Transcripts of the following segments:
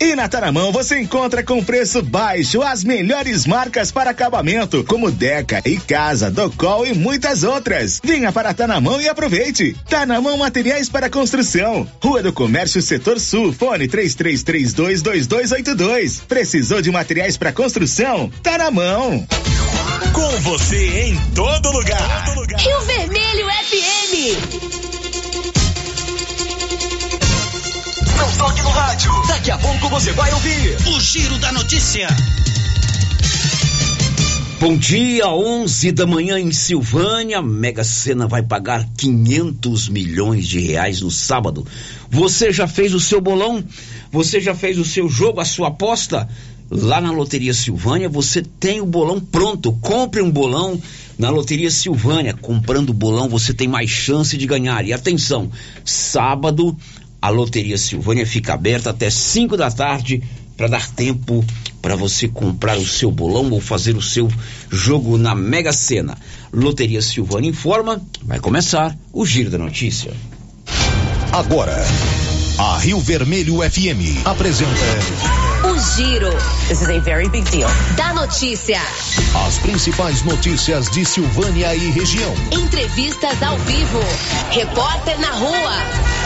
E na Taramão você encontra com preço baixo as melhores marcas para acabamento, como Deca e Casa, Docol e muitas outras. Venha para Taramão e aproveite. Taramão Materiais para Construção. Rua do Comércio Setor Sul, fone 33322282. Precisou de materiais para construção? Taramão. Com você em todo lugar. Rio Vermelho FM. Não toque no rádio. Daqui a pouco você vai ouvir o Giro da Notícia. Bom dia, 11 da manhã em Silvânia. Mega Sena vai pagar 500 milhões de reais no sábado. Você já fez o seu bolão? Você já fez o seu jogo, a sua aposta? Lá na Loteria Silvânia você tem o bolão pronto. Compre um bolão na Loteria Silvânia. Comprando o bolão você tem mais chance de ganhar. E atenção, sábado a Loteria Silvânia fica aberta até 5 da tarde para dar tempo para você comprar o seu bolão ou fazer o seu jogo na Mega Sena. Loteria Silvânia informa, vai começar o Giro da Notícia. Agora, a Rio Vermelho FM apresenta O Giro. This is a very big deal. Da notícia. as principais notícias de Silvânia e região. Entrevistas ao vivo. Repórter na rua.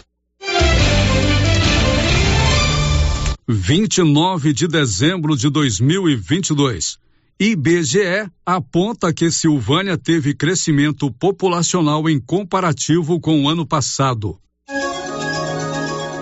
29 de dezembro de 2022. IBGE aponta que Silvânia teve crescimento populacional em comparativo com o ano passado.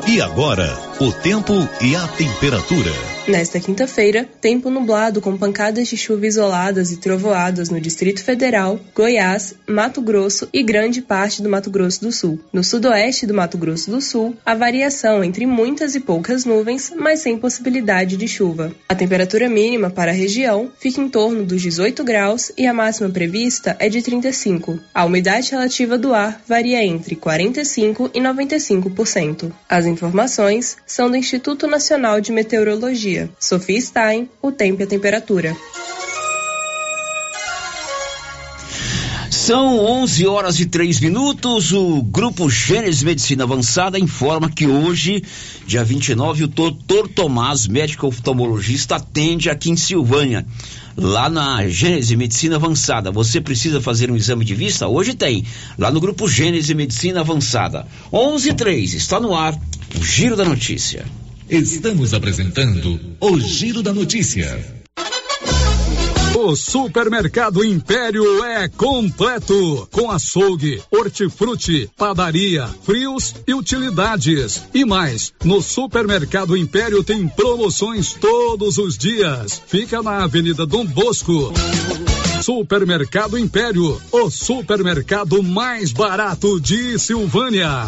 E agora, o tempo e a temperatura. Nesta quinta-feira, tempo nublado com pancadas de chuva isoladas e trovoadas no Distrito Federal, Goiás, Mato Grosso e grande parte do Mato Grosso do Sul. No sudoeste do Mato Grosso do Sul, a variação entre muitas e poucas nuvens, mas sem possibilidade de chuva. A temperatura mínima para a região fica em torno dos 18 graus e a máxima prevista é de 35. A umidade relativa do ar varia entre 45 e 95%. As informações são do Instituto Nacional de Meteorologia. Sofia Stein, o tempo e a temperatura. São 11 horas e 3 minutos. O Grupo Gênesis Medicina Avançada informa que hoje, dia 29, o doutor Tomás, médico oftalmologista, atende aqui em Silvânia. Lá na Gênesis Medicina Avançada. Você precisa fazer um exame de vista? Hoje tem. Lá no Grupo Gênesis Medicina Avançada. 11 e 3, está no ar. O Giro da Notícia. Estamos apresentando o Giro da Notícia. O Supermercado Império é completo, com açougue, hortifruti, padaria, frios e utilidades. E mais, no Supermercado Império tem promoções todos os dias. Fica na Avenida Dom Bosco. Supermercado Império, o supermercado mais barato de Silvânia.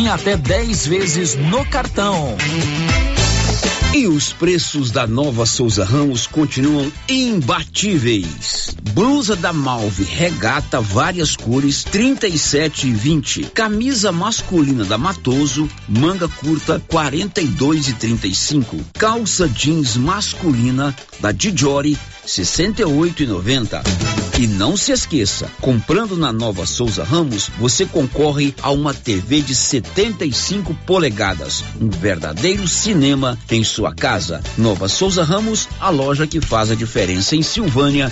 até 10 vezes no cartão. E os preços da nova Souza Ramos continuam imbatíveis. Blusa da Malve regata várias cores 37 e 20. Camisa masculina da Matoso, manga curta 42 e 35. Calça jeans masculina da Dijori 68 e 90. E não se esqueça, comprando na Nova Souza Ramos, você concorre a uma TV de 75 polegadas, um verdadeiro cinema em sua casa. Nova Souza Ramos, a loja que faz a diferença em Silvânia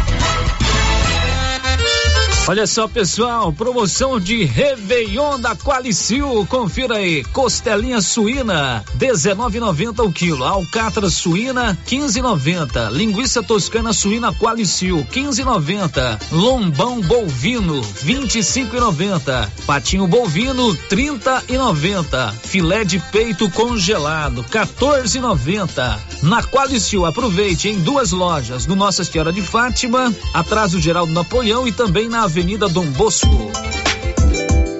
Olha só, pessoal, promoção de Réveillon da Qualicil. Confira aí. Costelinha suína, 19,90 o quilo. Alcatra suína, 15,90. Linguiça toscana suína Qualicil, 15,90. Lombão bovino, 25,90. Patinho bovino, 30,90. Filé de peito congelado, 14,90. Na Qualicil, aproveite em duas lojas, no Nossa Senhora de Fátima, atrás do Geraldo Napoleão e também na Avenida Dom Bosco.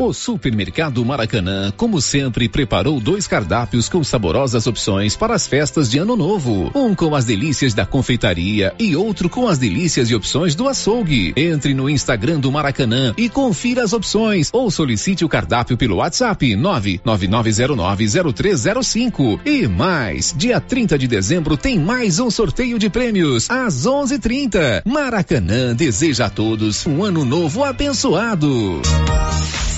O Supermercado Maracanã, como sempre, preparou dois cardápios com saborosas opções para as festas de Ano Novo. Um com as delícias da confeitaria e outro com as delícias e opções do açougue. Entre no Instagram do Maracanã e confira as opções ou solicite o cardápio pelo WhatsApp 999090305. E mais, dia 30 de dezembro tem mais um sorteio de prêmios às 11:30. Maracanã deseja a todos um ano novo abençoado.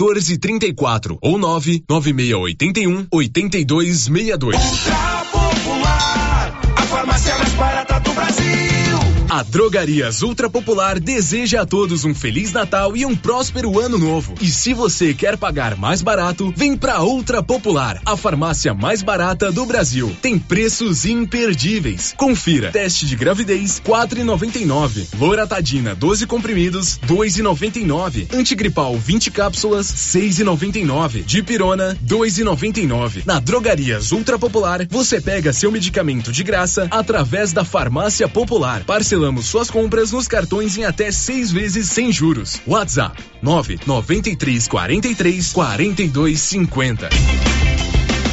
1434 ou 99681 8262. Ultra Popular, a farmácia mais barata do Brasil. A Drogarias Ultra Popular deseja a todos um feliz Natal e um próspero ano novo. E se você quer pagar mais barato, vem pra Ultra Popular, a farmácia mais barata do Brasil. Tem preços imperdíveis. Confira. Teste de gravidez 4,99. Loratadina 12 comprimidos 2,99. Antigripal 20 cápsulas 6,99. Dipirona 2,99. Na Drogarias Ultra Popular, você pega seu medicamento de graça através da Farmácia Popular. Parcelamos suas compras nos cartões em até seis vezes sem juros. WhatsApp 993 43 42 50.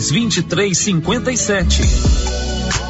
2357.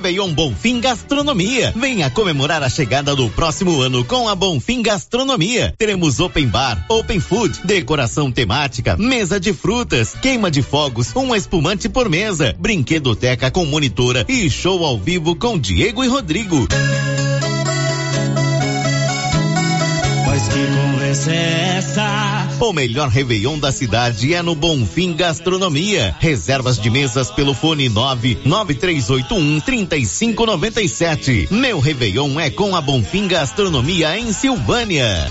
Réveillon Bonfim Gastronomia. Venha comemorar a chegada do próximo ano com a Bonfim Gastronomia. Teremos open bar, open food, decoração temática, mesa de frutas, queima de fogos, um espumante por mesa, brinquedoteca com monitora e show ao vivo com Diego e Rodrigo. Que conversa é essa? O melhor Réveillon da cidade é no Bonfim Gastronomia. Reservas de mesas pelo fone 99381 3597. Meu Réveillon é com a Bonfim Gastronomia em Silvânia.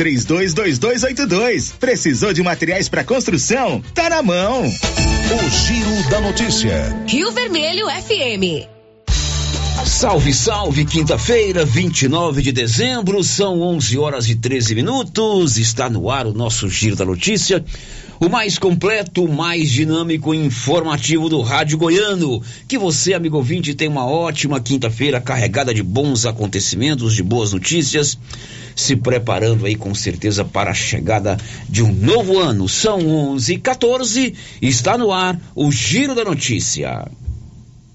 três 322282. Precisou de materiais para construção? Tá na mão. O Giro da Notícia. Rio Vermelho FM. Salve, salve, quinta-feira, 29 de dezembro, são 11 horas e 13 minutos. Está no ar o nosso Giro da Notícia, o mais completo, mais dinâmico e informativo do Rádio Goiano. Que você, amigo ouvinte, tenha uma ótima quinta-feira carregada de bons acontecimentos, de boas notícias, se preparando aí com certeza para a chegada de um novo ano. São 11 e 14 está no ar o Giro da Notícia.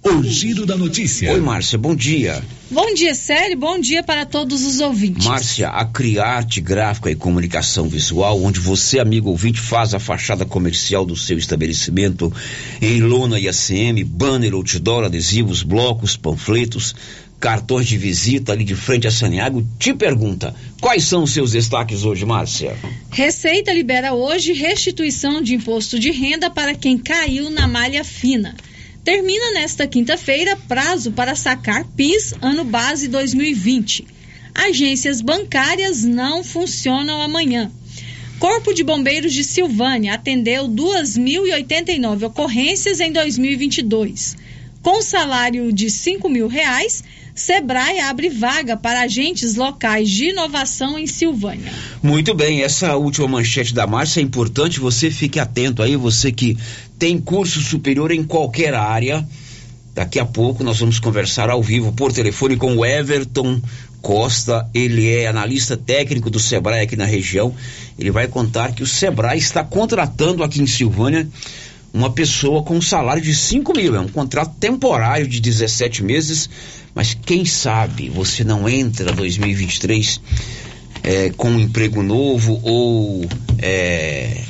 O Giro da Notícia. Oi, Márcia, bom dia. Bom dia, Célio. Bom dia para todos os ouvintes. Márcia, a Criarte Gráfica e Comunicação Visual, onde você, amigo ouvinte, faz a fachada comercial do seu estabelecimento em lona e ACM, banner, outdoor, adesivos, blocos, panfletos, cartões de visita ali de frente a Saniago, te pergunta, quais são os seus destaques hoje, Márcia? Receita libera hoje restituição de imposto de renda para quem caiu na malha fina. Termina nesta quinta-feira prazo para sacar PIS ano base 2020. Agências bancárias não funcionam amanhã. Corpo de Bombeiros de Silvânia atendeu 2.089 ocorrências em 2022. Com salário de cinco mil reais, Sebrae abre vaga para agentes locais de inovação em Silvânia. Muito bem, essa última manchete da Márcia é importante, você fique atento aí, você que tem curso superior em qualquer área. Daqui a pouco nós vamos conversar ao vivo por telefone com o Everton Costa, ele é analista técnico do Sebrae aqui na região. Ele vai contar que o Sebrae está contratando aqui em Silvânia uma pessoa com um salário de 5 mil. É um contrato temporário de 17 meses, mas quem sabe você não entra 2023 é, com um emprego novo ou é,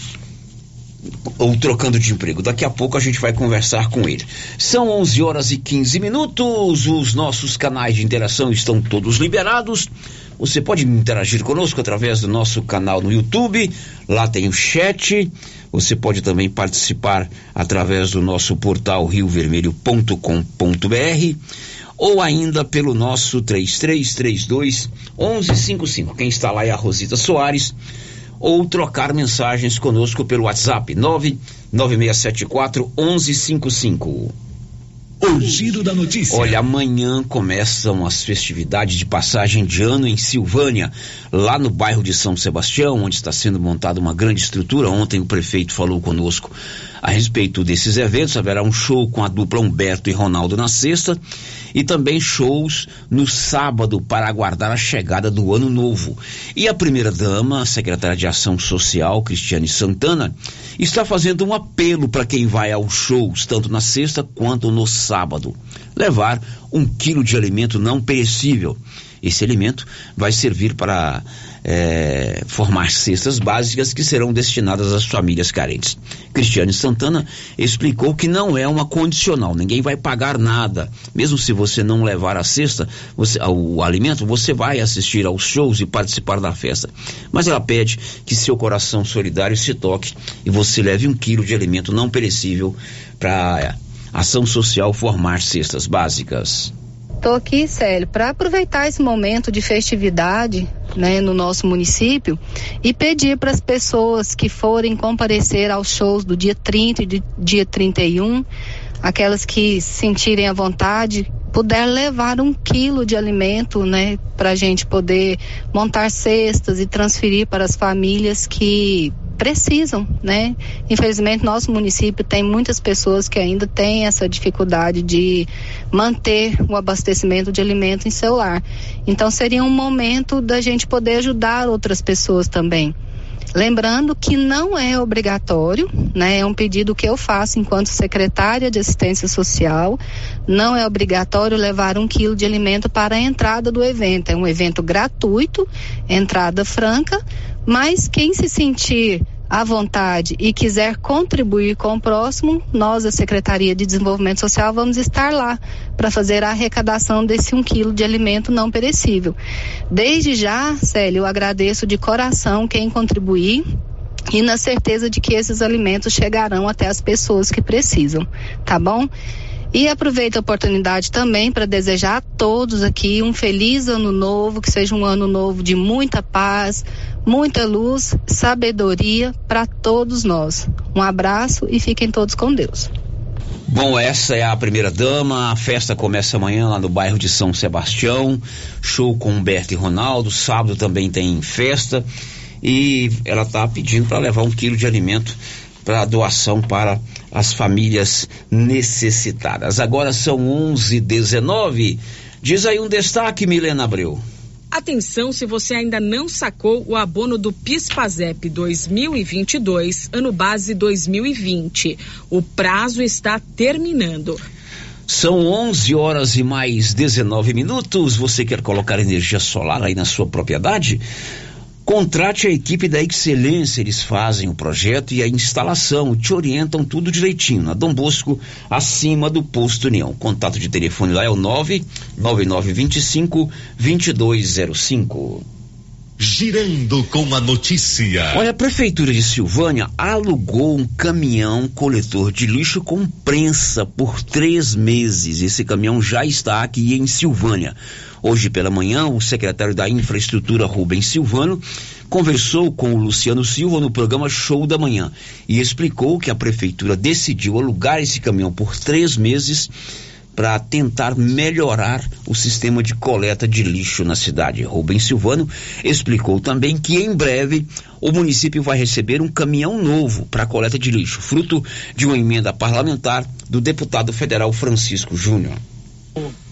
ou trocando de emprego. Daqui a pouco a gente vai conversar com ele. São 11 horas e 15 minutos. Os nossos canais de interação estão todos liberados. Você pode interagir conosco através do nosso canal no YouTube. Lá tem o chat. Você pode também participar através do nosso portal riovermelho.com.br ou ainda pelo nosso 3332 1155. Quem está lá é a Rosita Soares ou trocar mensagens conosco pelo WhatsApp 99674 1155. O giro da notícia. Olha, amanhã começam as festividades de passagem de ano em Silvânia, lá no bairro de São Sebastião, onde está sendo montada uma grande estrutura. Ontem o prefeito falou conosco a respeito desses eventos. Haverá um show com a dupla Humberto e Ronaldo na sexta e também shows no sábado para aguardar a chegada do ano novo. E a primeira-dama, a secretária de Ação Social, Cristiane Santana, está fazendo um apelo para quem vai aos shows, tanto na sexta quanto no sábado. Levar um quilo de alimento não perecível. Esse alimento vai servir para é, formar cestas básicas que serão destinadas às famílias carentes. Cristiane Santana explicou que não é uma condicional, ninguém vai pagar nada. Mesmo se você não levar a cesta, você, o alimento, você vai assistir aos shows e participar da festa. Mas ela pede que seu coração solidário se toque e você leve um quilo de alimento não perecível para a ação social formar cestas básicas. Estou aqui, Célio, para aproveitar esse momento de festividade né, no nosso município e pedir para as pessoas que forem comparecer aos shows do dia 30 e do dia 31, aquelas que sentirem a vontade, puder levar um quilo de alimento, né, para a gente poder montar cestas e transferir para as famílias que precisam, né? Infelizmente, nosso município tem muitas pessoas que ainda têm essa dificuldade de manter o abastecimento de alimento em seu lar. Então, seria um momento da gente poder ajudar outras pessoas também. Lembrando que não é obrigatório, né? É um pedido que eu faço enquanto secretária de assistência social. Não é obrigatório levar um quilo de alimento para a entrada do evento. É um evento gratuito, entrada franca, mas quem se sentir à vontade e quiser contribuir com o próximo, nós, da Secretaria de Desenvolvimento Social, vamos estar lá para fazer a arrecadação desse um quilo de alimento não perecível. Desde já, Célio, eu agradeço de coração quem contribuir e na certeza de que esses alimentos chegarão até as pessoas que precisam, tá bom? E aproveito a oportunidade também para desejar a todos aqui um feliz ano novo, que seja um ano novo de muita paz, muita luz, sabedoria para todos nós. Um abraço e fiquem todos com Deus. Bom, essa é a primeira dama. A festa começa amanhã lá no bairro de São Sebastião. Show com Humberto e Ronaldo. Sábado também tem festa. E ela está pedindo para levar um quilo de alimento para doação para as famílias necessitadas. Agora são 11:19. Diz aí um destaque, Milena Abreu. Atenção se você ainda não sacou o abono do PIS/PASEP 2022, ano base 2020. O prazo está terminando. São 11 horas e mais 19 minutos. Você quer colocar energia solar aí na sua propriedade? Contrate a equipe da Excelência, eles fazem o projeto e a instalação, te orientam tudo direitinho. Na Dom Bosco, acima do Posto União. Contato de telefone lá é o 99925 2205. Girando com a notícia. Olha, a Prefeitura de Silvânia alugou um caminhão coletor de lixo com prensa por três meses. Esse caminhão já está aqui em Silvânia. Hoje pela manhã, o secretário da Infraestrutura, Rubens Silvano, conversou com o Luciano Silva no programa Show da Manhã e explicou que a prefeitura decidiu alugar esse caminhão por três meses para tentar melhorar o sistema de coleta de lixo na cidade. Rubens Silvano explicou também que em breve o município vai receber um caminhão novo para coleta de lixo, fruto de uma emenda parlamentar do deputado federal Francisco Júnior.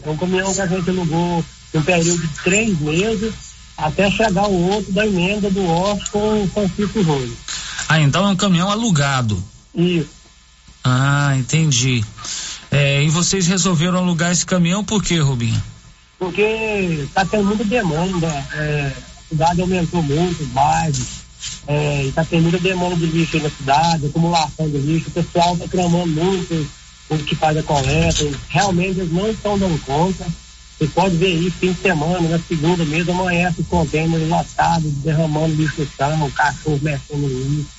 É um caminhão que a gente alugou um período de três meses até chegar o outro da emenda do Oscar com o Francisco Júnior. Ah, então é um caminhão alugado. Isso. Ah, entendi. É, e vocês resolveram alugar esse caminhão por quê, Rubinho? Porque está tendo muita demanda, é, a cidade aumentou muito, bairros, é, está tendo muita demanda de lixo aí na cidade, acumulação de lixo, o pessoal está clamando muito o que faz a coleta, realmente eles não estão dando conta. Você pode ver isso fim de semana, na segunda mesmo, amanhece o contêiner lotado, derramando lixo no chão, o cachorro mexendo lixo.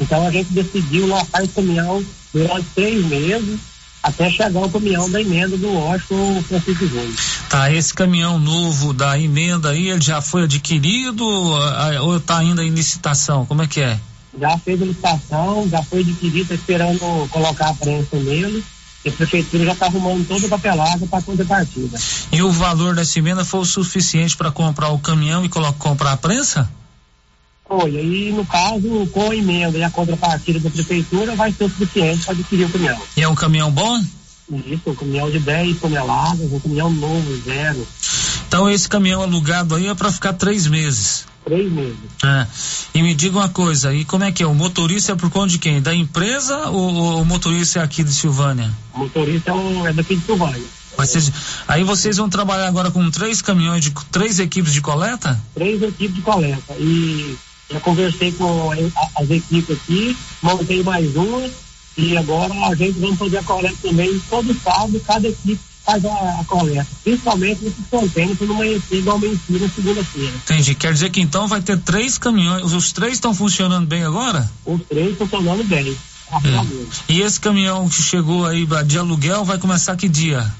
Então a gente decidiu lotar o caminhão durante três meses até chegar o caminhão da emenda do Washington Francisco Júnior. Tá, esse caminhão novo da emenda aí, ele já foi adquirido ou está ainda em licitação? Como é que é? Já fez a licitação, já foi adquirido, tá esperando colocar a prensa nele. E a prefeitura já está arrumando toda a papelada para contrapartida. E o valor dessa emenda foi o suficiente para comprar o caminhão e comprar a prensa? Foi. Aí, no caso, com a emenda e a contrapartida da prefeitura, vai ser o suficiente para adquirir o caminhão. E é um caminhão bom? Isso, um caminhão de 10 toneladas, um caminhão novo, zero. Então, esse caminhão alugado aí é para ficar três meses. Três meses. É. E me diga uma coisa, e como é que é? O motorista é por conta de quem? Da empresa ou, ou o motorista é aqui de Silvânia? O motorista é, um, é daqui de Silvânia. Vocês, aí vocês vão trabalhar agora com três caminhões de três equipes de coleta? Três equipes de coleta. E já conversei com as equipes aqui, montei mais uma e agora a gente vai fazer a coleta também todo sábado, cada equipe faz a, coleta, principalmente nesses contêineres não amanhecer igual amanhecia na segunda-feira. Entendi. Quer dizer que então vai ter três caminhões, os três estão funcionando bem agora? Os três funcionando bem. É. E esse caminhão que chegou aí de aluguel vai começar que dia?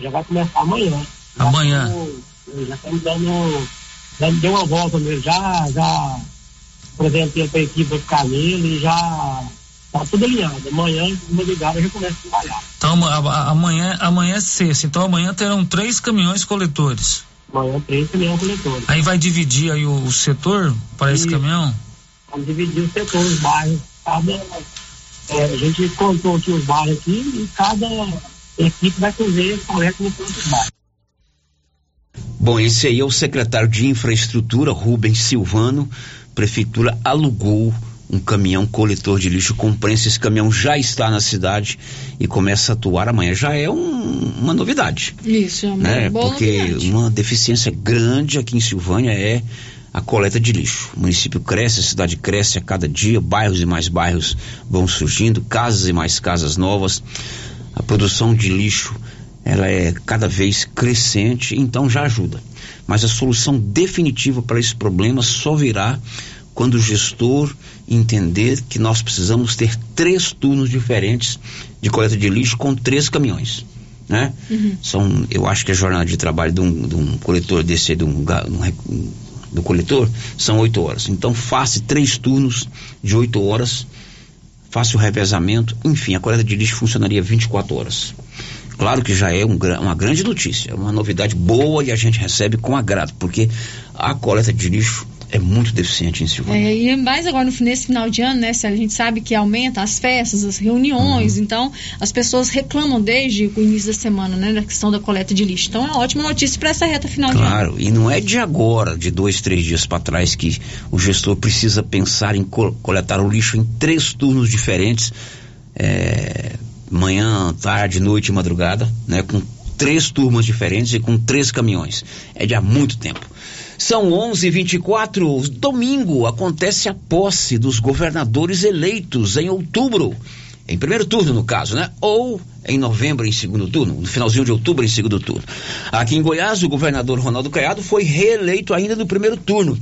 Já vai começar amanhã. Amanhã. Já estamos dando, dando, deu uma volta mesmo, já, já apresentei para a equipe ficar nele e já tá tudo alinhado. Amanhã, uma ligada, já começo a trabalhar. Então, amanhã, amanhã é sexta, então amanhã terão três caminhões coletores. Amanhã três caminhões coletores. Aí vai dividir aí o, o setor para esse caminhão? Vamos dividir o setor, os bairros. Cada, é, a gente contou aqui os bairros aqui e cada equipe vai fazer coleta no próprio bairro. Bom, esse aí é o secretário de Infraestrutura, Rubens Silvano. Prefeitura alugou um caminhão coletor de lixo com prensa. Esse caminhão já está na cidade e começa a atuar amanhã. Já é um, uma novidade. Isso, é uma né? boa Porque novidade. uma deficiência grande aqui em Silvânia é a coleta de lixo. O município cresce, a cidade cresce a cada dia, bairros e mais bairros vão surgindo, casas e mais casas novas. A produção de lixo ela é cada vez crescente, então já ajuda. Mas a solução definitiva para esse problema só virá quando o gestor entender que nós precisamos ter três turnos diferentes de coleta de lixo com três caminhões. Né? Uhum. São, eu acho que a jornada de trabalho de um, de um coletor desse, de um, um, do coletor, são oito horas. Então faça três turnos de oito horas, faça o revezamento, enfim, a coleta de lixo funcionaria 24 horas. Claro que já é um uma grande notícia, é uma novidade boa e a gente recebe com agrado, porque a coleta de lixo é muito deficiente em Silvânia. É, e mais agora no, nesse final de ano, né, a gente sabe que aumenta as festas, as Uhum. reuniões, então as pessoas reclamam desde o início da semana, né, da questão da coleta de lixo. Então é uma ótima notícia para essa reta final de ano. Claro, e não é de agora, de dois, três dias para trás, que o gestor precisa pensar em co- coletar o lixo em três turnos diferentes, é, manhã, tarde, noite e madrugada, né, com três turmas diferentes e com três caminhões. É de há muito tempo. São 11:24. Domingo acontece a posse dos governadores eleitos em outubro. Em primeiro turno, no caso, né? Ou em novembro, em segundo turno. No finalzinho de outubro, em segundo turno. Aqui em Goiás, o governador Ronaldo Caiado foi reeleito ainda no primeiro turno.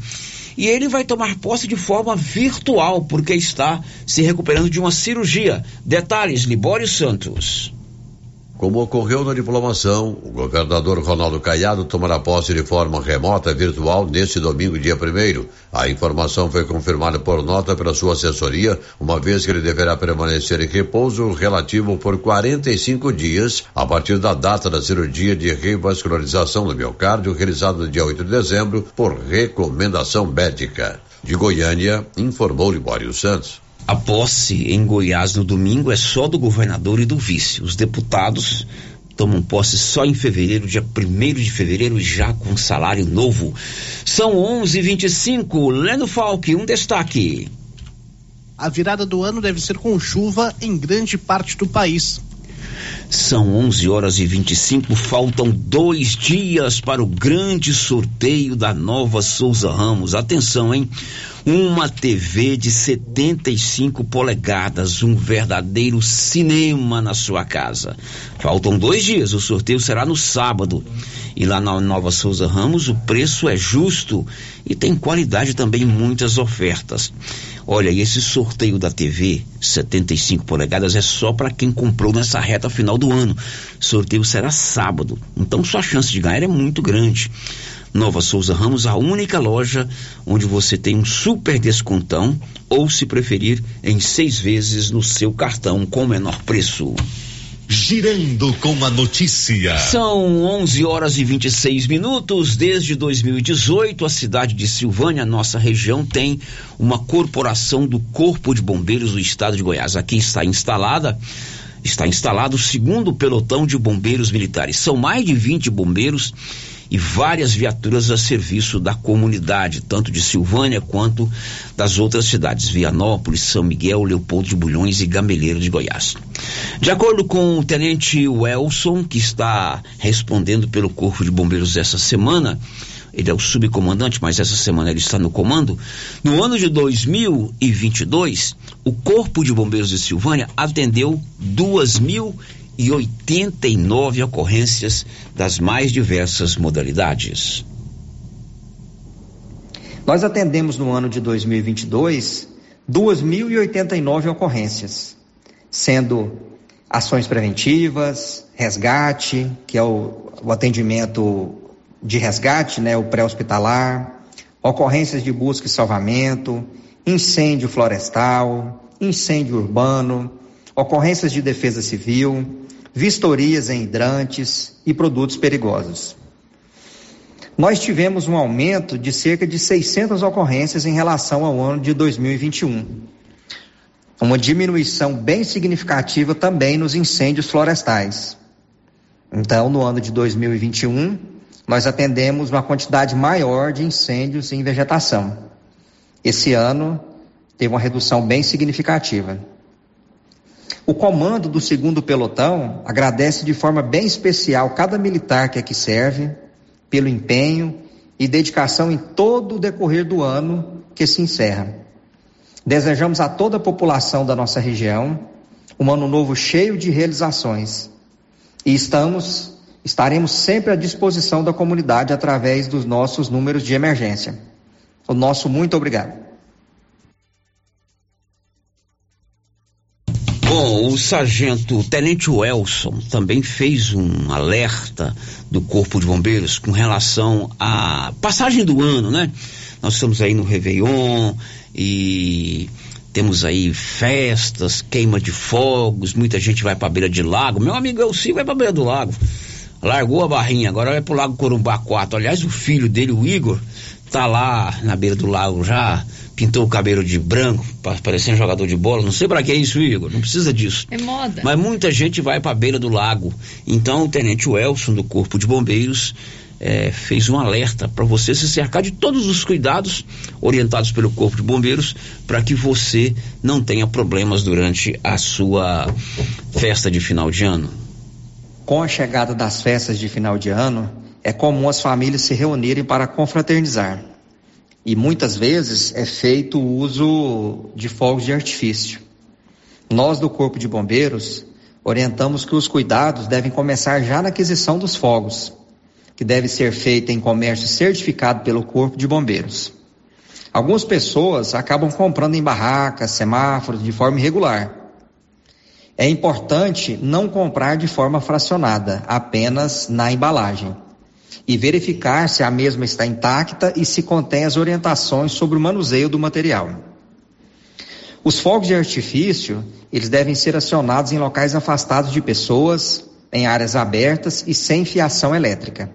E ele vai tomar posse de forma virtual, porque está se recuperando de uma cirurgia. Detalhes, Libório Santos. Como ocorreu na diplomação, o governador Ronaldo Caiado tomará posse de forma remota virtual neste domingo, dia 1 A informação foi confirmada por nota pela sua assessoria, uma vez que ele deverá permanecer em repouso relativo por 45 dias a partir da data da cirurgia de revascularização do miocárdio realizada no dia 8 de dezembro por recomendação médica. De Goiânia, informou Libório Santos. A posse em Goiás no domingo é só do governador e do vice. Os deputados tomam posse só em fevereiro, dia 1 de fevereiro, já com salário novo. São 11:25. Leno Falque, um destaque. A virada do ano deve ser com chuva em grande parte do país. São 11 horas e 25, faltam dois dias para o grande sorteio da nova Souza Ramos. Atenção, hein? Uma TV de 75 polegadas, um verdadeiro cinema na sua casa. Faltam dois dias, o sorteio será no sábado. E lá na Nova Souza Ramos o preço é justo e tem qualidade também muitas ofertas. Olha, e esse sorteio da TV 75 polegadas é só para quem comprou nessa reta final do ano. O sorteio será sábado, então sua chance de ganhar é muito grande. Nova Souza Ramos, a única loja onde você tem um super descontão ou, se preferir, em seis vezes no seu cartão com menor preço. Girando com a notícia. São 11 horas e 26 minutos. Desde 2018, a cidade de Silvânia, nossa região, tem uma corporação do Corpo de Bombeiros do Estado de Goiás. Aqui está instalada está instalado o segundo pelotão de bombeiros militares. São mais de 20 bombeiros e várias viaturas a serviço da comunidade, tanto de Silvânia quanto das outras cidades, Vianópolis, São Miguel, Leopoldo de Bulhões e Gameleira de Goiás. De acordo com o tenente Welson, que está respondendo pelo Corpo de Bombeiros essa semana, ele é o subcomandante, mas essa semana ele está no comando. No ano de 2022, o Corpo de Bombeiros de Silvânia atendeu 2.089 ocorrências das mais diversas modalidades. Nós atendemos no ano de 2022 2.089 ocorrências, sendo ações preventivas, resgate, que é o, o atendimento de resgate, né, o pré-hospitalar, ocorrências de busca e salvamento, incêndio florestal, incêndio urbano, ocorrências de defesa civil, vistorias em hidrantes e produtos perigosos. Nós tivemos um aumento de cerca de 600 ocorrências em relação ao ano de 2021. Uma diminuição bem significativa também nos incêndios florestais. Então, no ano de 2021, nós atendemos uma quantidade maior de incêndios em vegetação. Esse ano teve uma redução bem significativa. O comando do segundo pelotão agradece de forma bem especial cada militar que aqui serve pelo empenho e dedicação em todo o decorrer do ano que se encerra. Desejamos a toda a população da nossa região um ano novo cheio de realizações. E estamos estaremos sempre à disposição da comunidade através dos nossos números de emergência. O nosso muito obrigado. Bom, o sargento Tenente Welson também fez um alerta do Corpo de Bombeiros com relação à passagem do ano, né? Nós estamos aí no Réveillon e temos aí festas, queima de fogos, muita gente vai para a beira de lago. Meu amigo Elci vai para a beira do lago largou a barrinha, agora vai pro Lago Corumbá 4. Aliás, o filho dele, o Igor, tá lá na beira do lago já, pintou o cabelo de branco, parecendo jogador de bola. Não sei para que é isso, Igor, não precisa disso. É moda. Mas muita gente vai pra beira do lago. Então, o tenente Welson, do Corpo de Bombeiros, é, fez um alerta para você se cercar de todos os cuidados orientados pelo Corpo de Bombeiros para que você não tenha problemas durante a sua festa de final de ano. Com a chegada das festas de final de ano, é comum as famílias se reunirem para confraternizar. E muitas vezes é feito o uso de fogos de artifício. Nós do Corpo de Bombeiros orientamos que os cuidados devem começar já na aquisição dos fogos, que deve ser feita em comércio certificado pelo Corpo de Bombeiros. Algumas pessoas acabam comprando em barracas, semáforos de forma irregular É importante não comprar de forma fracionada, apenas na embalagem, e verificar se a mesma está intacta e se contém as orientações sobre o manuseio do material. Os fogos de artifício, eles devem ser acionados em locais afastados de pessoas, em áreas abertas e sem fiação elétrica.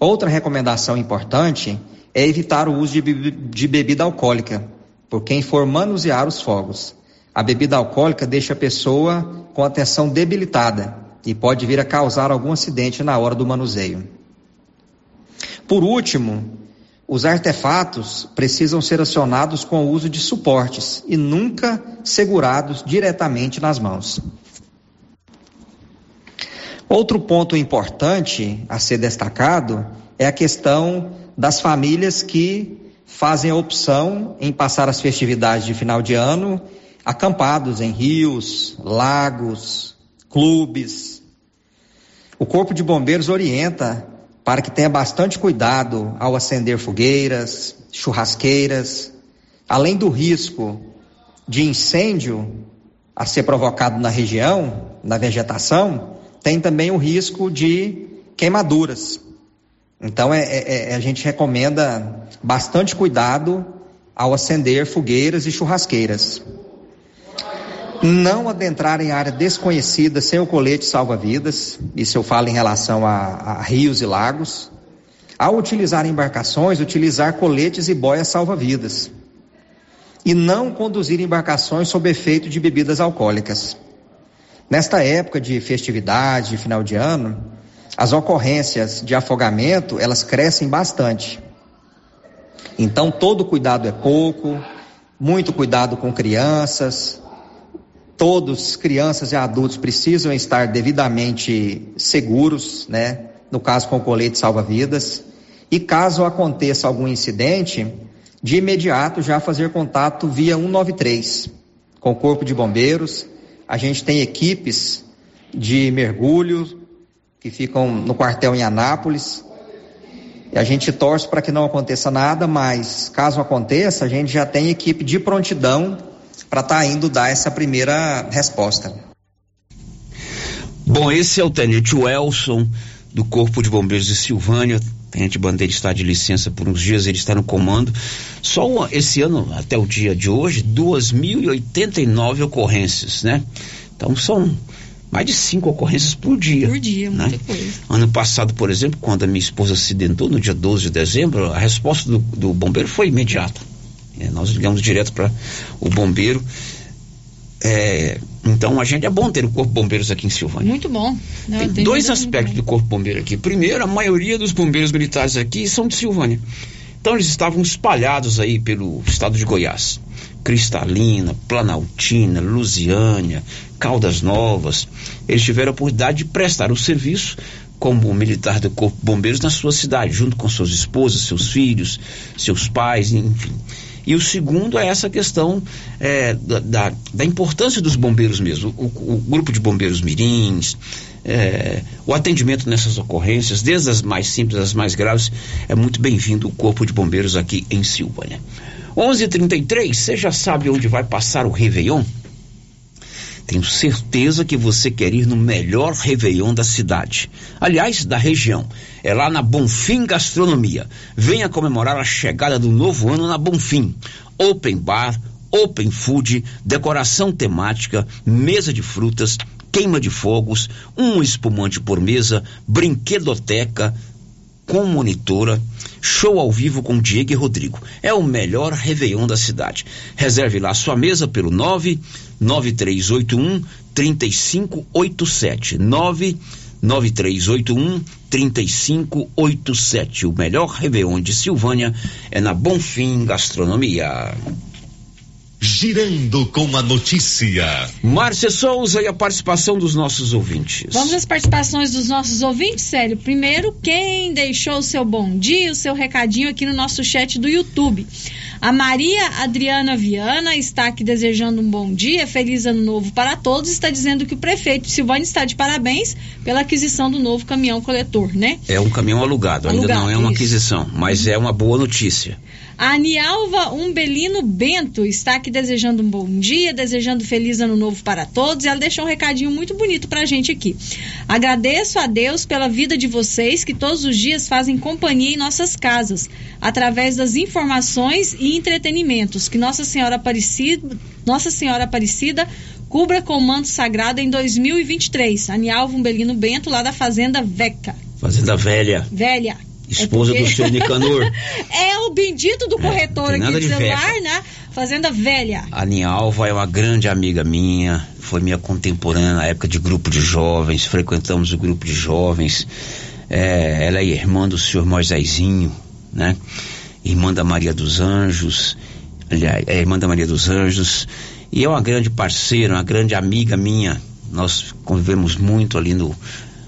Outra recomendação importante é evitar o uso de, bebida alcoólica por quem for manusear os fogos. A bebida alcoólica deixa a pessoa com a atenção debilitada e pode vir a causar algum acidente na hora do manuseio. Por último, os artefatos precisam ser acionados com o uso de suportes e nunca segurados diretamente nas mãos. Outro ponto importante a ser destacado é a questão das famílias que fazem a opção em passar as festividades de final de ano acampados em rios, lagos, clubes. O Corpo de Bombeiros orienta para que tenha bastante cuidado ao acender fogueiras, churrasqueiras, além do risco de incêndio a ser provocado na região, na vegetação, tem também o risco de queimaduras. Então é, é, é, a gente recomenda bastante cuidado ao acender fogueiras e churrasqueiras. Não adentrar em área desconhecida sem o colete salva-vidas, isso eu falo em relação a, a rios e lagos. Ao utilizar embarcações, utilizar coletes e boias salva-vidas. E não conduzir embarcações sob efeito de bebidas alcoólicas. Nesta época de festividade, de final de ano, as ocorrências de afogamento, elas crescem bastante. Então, todo cuidado é pouco, muito cuidado com crianças. Todos, crianças e adultos, precisam estar devidamente seguros, né? No caso, com o colete salva-vidas. E caso aconteça algum incidente, de imediato já fazer contato via 193 com o Corpo de Bombeiros a gente tem equipes de mergulho que ficam no quartel em Anápolis. E a gente torce para que não aconteça nada, mas caso aconteça, a gente já tem equipe de prontidão para estar tá indo dar essa primeira resposta. Bom, esse é o Tenente Welson do Corpo de Bombeiros de Silvânia. Tenente Bandeira está de licença por uns dias, ele está no comando. Só esse ano, até o dia de hoje, 2.089 ocorrências, né? Então são mais de cinco ocorrências por dia. Por dia, né? muita coisa. Ano passado, por exemplo, quando a minha esposa acidentou, no dia 12 de dezembro, a resposta do, do bombeiro foi imediata. É, nós ligamos direto para o bombeiro é, então a gente é bom ter o Corpo Bombeiros aqui em Silvânia. Muito bom. Tem, tem dois aspectos do Corpo Bombeiro aqui. Primeiro, a maioria dos bombeiros militares aqui são de Silvânia. Então eles estavam espalhados aí pelo estado de Goiás. Cristalina, Planaltina, Lusiânia, Caldas Novas. Eles tiveram a oportunidade de prestar o serviço como militar do Corpo Bombeiros na sua cidade, junto com suas esposas, seus filhos, seus pais, enfim. E o segundo é essa questão é, da, da, importância dos bombeiros mesmo, o, o grupo de bombeiros mirins, é, o atendimento nessas ocorrências, desde as mais simples às mais graves, é muito bem-vindo o Corpo de Bombeiros aqui em Silvânia. 11:33, você já sabe onde vai passar o Réveillon? Tenho certeza que você quer ir no melhor Réveillon da cidade. Aliás, da região. É lá na Bonfim Gastronomia. Venha comemorar a chegada do novo ano na Bonfim. Open Bar, Open Food, decoração temática, mesa de frutas, queima de fogos, um espumante por mesa, brinquedoteca, com monitora, show ao vivo com Diego e Rodrigo. É o melhor Réveillon da cidade. Reserve lá sua mesa pelo 99381 3587. 99381 3587. O melhor Réveillon de Silvânia é na Bonfim Gastronomia. Girando com a notícia. Márcia Souza e a participação dos nossos ouvintes. Vamos às participações dos nossos ouvintes, sério. Primeiro, quem deixou o seu bom dia, o seu recadinho aqui no nosso chat do YouTube. A Maria Adriana Viana está aqui desejando um bom dia, feliz ano novo para todos. Está dizendo que o prefeito Silvânia está de parabéns pela aquisição do novo caminhão coletor, né? É um caminhão alugado, alugado ainda não é uma isso. aquisição, mas é uma boa notícia. A Nialva Umbelino Bento está aqui desejando um bom dia, desejando feliz ano novo para todos. E ela deixou um recadinho muito bonito pra gente aqui. Agradeço a Deus pela vida de vocês que todos os dias fazem companhia em nossas casas, através das informações e entretenimentos. Que Nossa Senhora Aparecida, Nossa Senhora Aparecida cubra com o manto sagrado em 2023. A Nialva Umbelino Bento, lá da Fazenda Veca. Fazenda Velha. Velha. Esposa É porque- do seu Nicanor. é o bendito do corretor tem aqui de celular, veca. né? Fazenda Velha. A Nialva é uma grande amiga minha, foi minha contemporânea na época de grupo de jovens, frequentamos o grupo de jovens. É, ela é irmã do senhor Moisésinho, né? Irmã da Maria dos Anjos, aliás, é irmã da Maria dos Anjos, e é uma grande parceira, uma grande amiga minha. Nós convivemos muito ali no,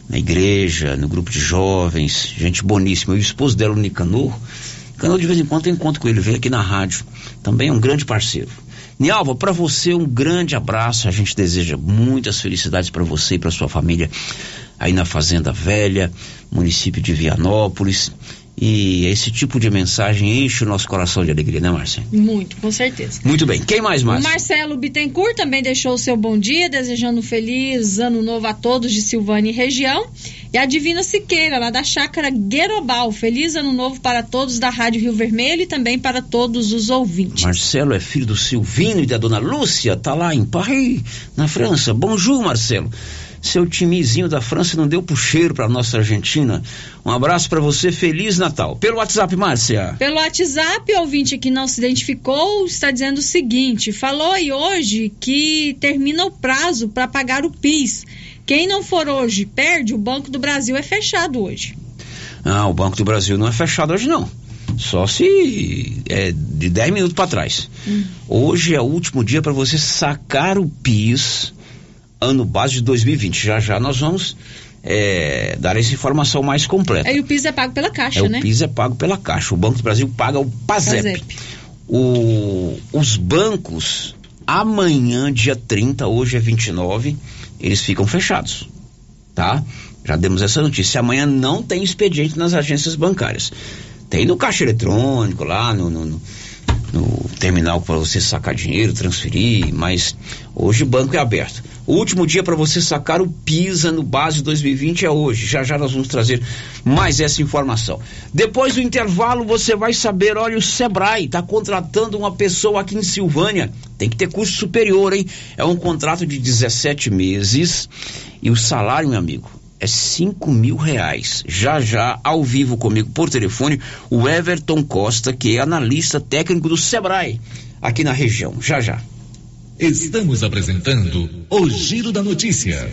na igreja, no grupo de jovens, gente boníssima. E o esposo dela, o Nicanor, Nicanor de vez em quando eu encontro com ele, vem aqui na rádio. Também é um grande parceiro. Nialva, para você um grande abraço. A gente deseja muitas felicidades para você e para sua família aí na Fazenda Velha, município de Vianópolis. E esse tipo de mensagem enche o nosso coração de alegria, né, Márcia? Muito, com certeza. Muito bem. Quem mais, O Márcia? Marcelo Bittencourt também deixou o seu bom dia, desejando um feliz ano novo a todos de Silvânia e região. E a Divina Siqueira, lá da Chácara Guerobal. Feliz ano novo para todos da Rádio Rio Vermelho e também para todos os ouvintes. Marcelo é filho do Silvino e da dona Lúcia, tá lá em Paris, na França. Bonjour, Marcelo. Seu timezinho da França não deu puxeiro para nossa Argentina. Um abraço para você, feliz Natal. Pelo WhatsApp, Márcia. Pelo WhatsApp, o ouvinte que não se identificou está dizendo o seguinte: falou aí hoje que termina o prazo para pagar o PIS. Quem não for hoje perde, o Banco do Brasil é fechado hoje. Ah, o Banco do Brasil não é fechado hoje não. Só se é de 10 minutos para trás. Hoje é o último dia para você sacar o PIS ano base de 2020. Já já nós vamos é, dar essa informação mais completa. Aí o PIS é pago pela Caixa, É, né? o PIS é pago pela Caixa. O Banco do Brasil paga o PASEP. PASEP. O- os bancos, amanhã, dia 30, hoje é 29, eles ficam fechados. Tá? Já demos essa notícia. Amanhã não tem expediente nas agências bancárias. Tem no caixa eletrônico, lá no, no- no- no terminal para você sacar dinheiro, transferir, mas hoje o banco é aberto. O último dia para você sacar o PISA no base 2020 é hoje. Já já nós vamos trazer mais essa informação. Depois do intervalo você vai saber, olha, o Sebrae está contratando uma pessoa aqui em Silvânia. Tem que ter curso superior, hein? É um contrato de 17 meses e o salário, meu amigo, é 5 mil reais. Já já, ao vivo comigo por telefone, o Everton Costa, que é analista técnico do Sebrae, aqui na região. Já já. Estamos apresentando o Giro da Notícia.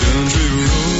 country road.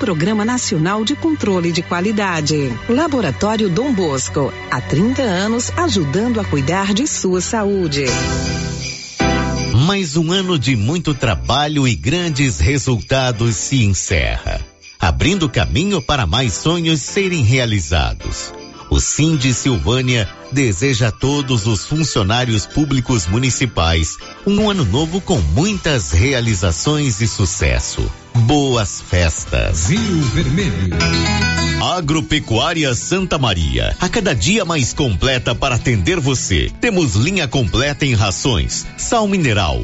Programa Nacional de Controle de Qualidade. Laboratório Dom Bosco, há 30 anos ajudando a cuidar de sua saúde. Mais um ano de muito trabalho e grandes resultados se encerra, abrindo caminho para mais sonhos serem realizados. O Cindy Silvânia deseja a todos os funcionários públicos municipais um ano novo com muitas realizações e sucesso. Boas festas. Rio Vermelho. Agropecuária Santa Maria, a cada dia mais completa para atender você. Temos linha completa em rações, sal mineral,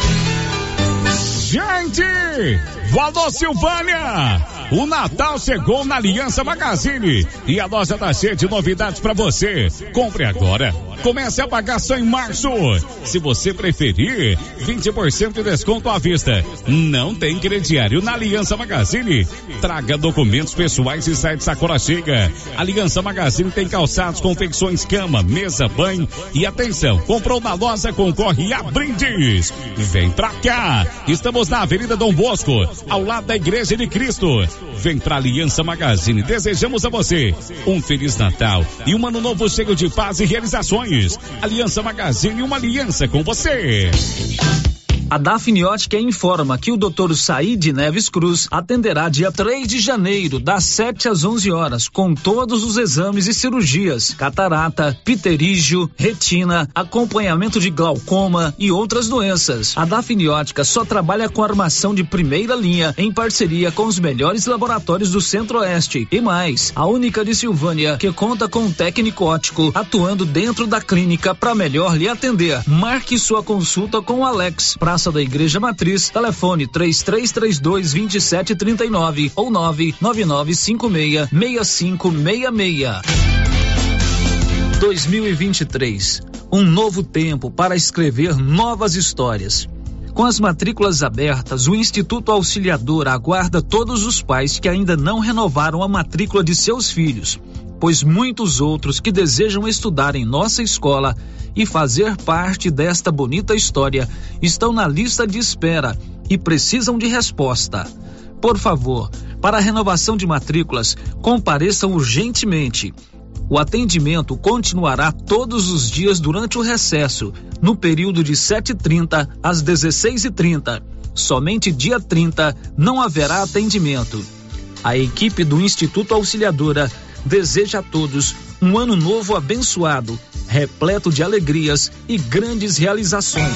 Gente! Valor Silvânia! O Natal chegou na Aliança Magazine e a loja tá cheia de novidades para você. Compre agora. Comece a pagar só em março. Se você preferir, 20% de desconto à vista. Não tem crediário na Aliança Magazine. Traga documentos pessoais e sai de sacola chega. Aliança Magazine tem calçados, confecções, cama, mesa, banho e atenção. Comprou na loja, concorre a brindes. Vem pra cá. Estamos na Avenida Dom Bosco, ao lado da Igreja de Cristo. Vem pra Aliança Magazine. Desejamos a você um Feliz Natal e um ano novo cheio de paz e realizações. Aliança Magazine, uma aliança com você. A Dafniótica informa que o Dr. Said Neves Cruz atenderá dia 3 de janeiro, das 7 às 11 horas, com todos os exames e cirurgias: catarata, pterígio, retina, acompanhamento de glaucoma e outras doenças. A Dafniótica só trabalha com armação de primeira linha em parceria com os melhores laboratórios do Centro-Oeste. E mais, a única de Silvânia que conta com um técnico ótico atuando dentro da clínica para melhor lhe atender. Marque sua consulta com o Alex. Praça da Igreja Matriz, telefone 3332 2739 ou 99956 6566. 2023. Um novo tempo para escrever novas histórias. Com as matrículas abertas, o Instituto Auxiliador aguarda todos os pais que ainda não renovaram a matrícula de seus filhos. Pois muitos outros que desejam estudar em nossa escola e fazer parte desta bonita história estão na lista de espera e precisam de resposta. Por favor, para a renovação de matrículas, compareçam urgentemente. O atendimento continuará todos os dias durante o recesso, no período de 7h30 às 16h30. Somente dia 30 não haverá atendimento. A equipe do Instituto Auxiliadora deseja a todos um ano novo abençoado, repleto de alegrias e grandes realizações.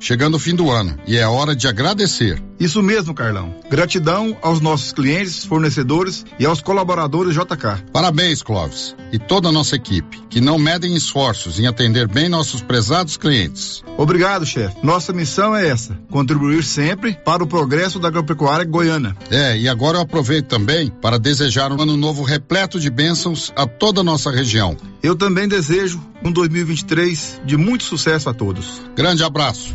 chegando o fim do ano e é hora de agradecer. Isso mesmo, Carlão. Gratidão aos nossos clientes, fornecedores e aos colaboradores JK. Parabéns, Clóvis, e toda a nossa equipe, que não medem esforços em atender bem nossos prezados clientes. Obrigado, chefe. Nossa missão é essa: contribuir sempre para o progresso da agropecuária goiana. É, e agora eu aproveito também para desejar um ano novo repleto de bênçãos a toda a nossa região. Eu também desejo um 2023 de muito sucesso a todos. Grande abraço.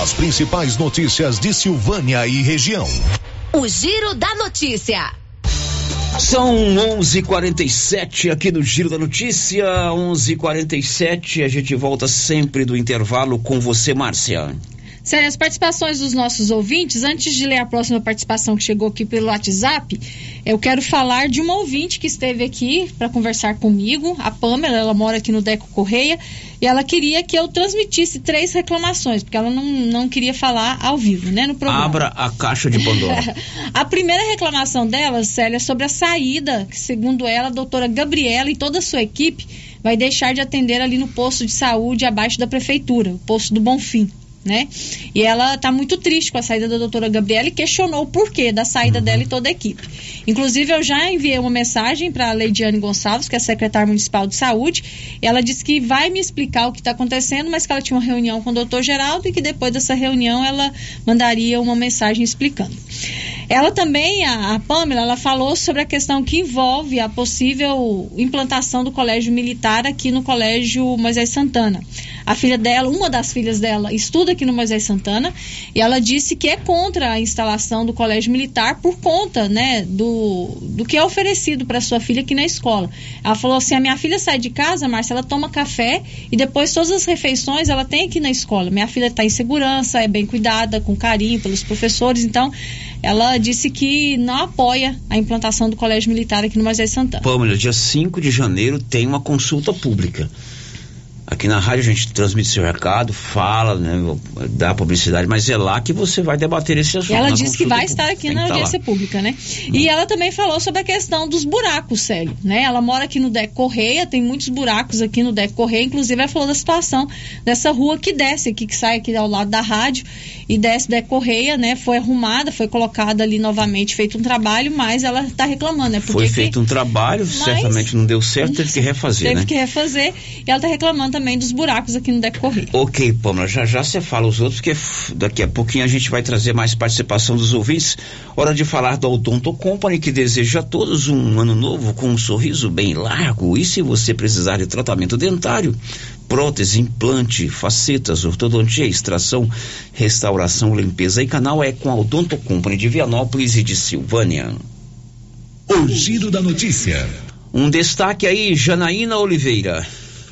As principais notícias de Silvânia e região. O Giro da Notícia. São 11:47 aqui no Giro da Notícia. 11:47. A gente volta sempre do intervalo com você, Márcia. Sério, as participações dos nossos ouvintes, antes de ler a próxima participação que chegou aqui pelo WhatsApp, eu quero falar de uma ouvinte que esteve aqui para conversar comigo, a Pamela, ela mora aqui no Deco Correia, e ela queria que eu transmitisse três reclamações, porque ela não, não queria falar ao vivo, né, no programa. Abra a caixa de Pandora. a primeira reclamação dela, Célia, é sobre a saída, que segundo ela, a doutora Gabriela e toda a sua equipe vai deixar de atender ali no posto de saúde abaixo da prefeitura, o posto do Bonfim né? E ela está muito triste com a saída da doutora Gabriela e questionou o porquê da saída Uhum. dela e toda a equipe. Inclusive, eu já enviei uma mensagem para a Leidiane Gonçalves, que é secretária municipal de saúde, e ela disse que vai me explicar o que está acontecendo, mas que ela tinha uma reunião com o doutor Geraldo e que depois dessa reunião ela mandaria uma mensagem explicando. Ela também, a, a Pamela, ela falou sobre a questão que envolve a possível implantação do colégio militar aqui no colégio Moisés Santana. A filha dela, uma das filhas dela, estuda aqui no Moisés Santana e ela disse que é contra a instalação do colégio militar por conta, né, do, do que é oferecido para sua filha aqui na escola. Ela falou assim: a minha filha sai de casa, Márcia, ela toma café e depois todas as refeições ela tem aqui na escola. Minha filha está em segurança, é bem cuidada, com carinho pelos professores, então ela disse que não apoia a implantação do colégio militar aqui no Moisés Santana. Pâmela, dia 5 de janeiro tem uma consulta pública. Aqui na rádio a gente transmite seu recado, fala, né, dá publicidade, mas é lá que você vai debater esse assunto. E ela disse que vai estar aqui na tá audiência lá. pública, né? E ela também falou sobre a questão dos buracos, Célio, né? Ela mora aqui no Deco Correia, tem muitos buracos aqui no Deco Correia, inclusive ela falou da situação dessa rua que desce aqui, que sai aqui ao lado da rádio, e da SD Correia, né, foi arrumada, foi colocada ali novamente, feito um trabalho, mas ela está reclamando, né? Foi feito que... um trabalho, mas... certamente não deu certo, teve que refazer, teve né? que refazer, e ela está reclamando também dos buracos aqui no Deco Correia. Ok, Pamela, já já você fala os outros, porque daqui a pouquinho a gente vai trazer mais participação dos ouvintes. Hora de falar do Odonto Company, que deseja a todos um ano novo com um sorriso bem largo. E se você precisar de tratamento dentário, prótese, implante, facetas, ortodontia, extração, restauração, limpeza e canal é com a Odonto Company de Vianópolis e de Silvânia. O giro da notícia. Um destaque aí, Janaína Oliveira.